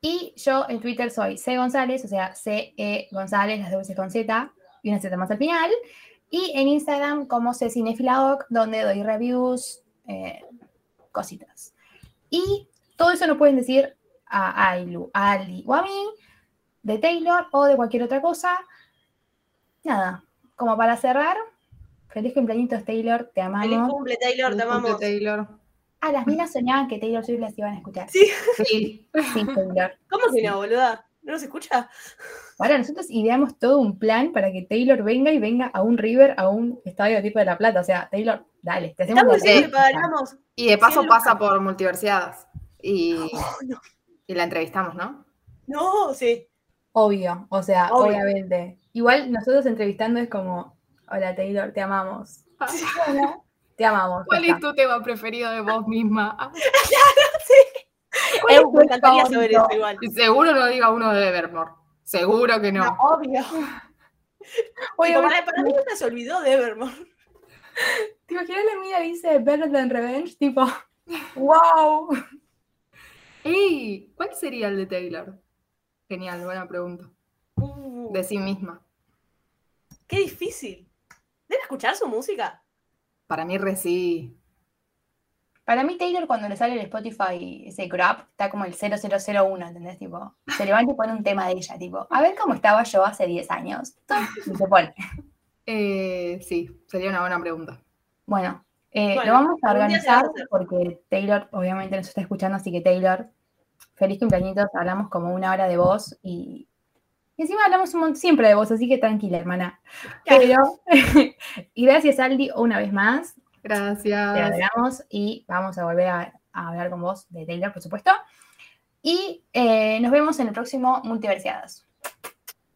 y yo en Twitter soy C González, o sea, C E González, las dos veces con Z y una Z más al final. Y en Instagram como C Cinefiladoc, donde doy reviews, eh, cositas. Y todo eso lo pueden decir a Ailu, a Ali o a mí, de Taylor o de cualquier otra cosa. Nada, como para cerrar, feliz cumpleaños Taylor, te amamos. Feliz cumple, Taylor, te Feliz cumple, amamos. Taylor. Ah, las minas soñaban que Taylor Swift las iban a escuchar. Sí. Sí. Sí, Taylor. ¿Cómo que no, boluda? ¿No nos escucha? Ahora nosotros ideamos todo un plan para que Taylor venga y venga a un River, a un estadio tipo de La Plata. O sea, Taylor, dale, te hacemos Estamos la pagáramos. Y de paso pasa por multiversidades. Y, Oh, no. y la entrevistamos, ¿no? No, sí. Obvio, o sea, Obvio. obviamente. Igual nosotros entrevistando es como, hola Taylor, te amamos. Bueno, te amamos. ¿Cuál es tu tema preferido de vos misma? Ah, está. ¿Cuál es tu me encantaría saber favorito? eso igual. y seguro no diga uno de Evermore. Seguro que no. No, obvio. Oye, para, para mí nunca se olvidó de Evermore. ¿te imaginas la mía dice Better Than Revenge? Tipo, wow. ¡Ey! ¿Cuál sería el de Taylor? Genial, buena pregunta. Uh, De sí misma. qué difícil. ¿Debe escuchar su música? Para mí, re sí. Para mí Taylor cuando le sale el Spotify ese grab está como el 0001, ¿entendés? Tipo, se levanta y pone un tema de ella, tipo, a ver cómo estaba yo hace 10 años. Y se pone. Eh, sí, sería una buena pregunta. Bueno, eh, Bueno, lo vamos a organizar porque Taylor obviamente nos está escuchando, así que Taylor, feliz cumpleañitos, hablamos como una hora de vos y, y encima hablamos un montón siempre de vos, así que tranquila, hermana. Pero, y gracias Aldi una vez más, te Gracias. adoramos y vamos a volver a, a hablar con vos de Taylor, por supuesto. Y eh, nos vemos en el próximo Multiversiadas.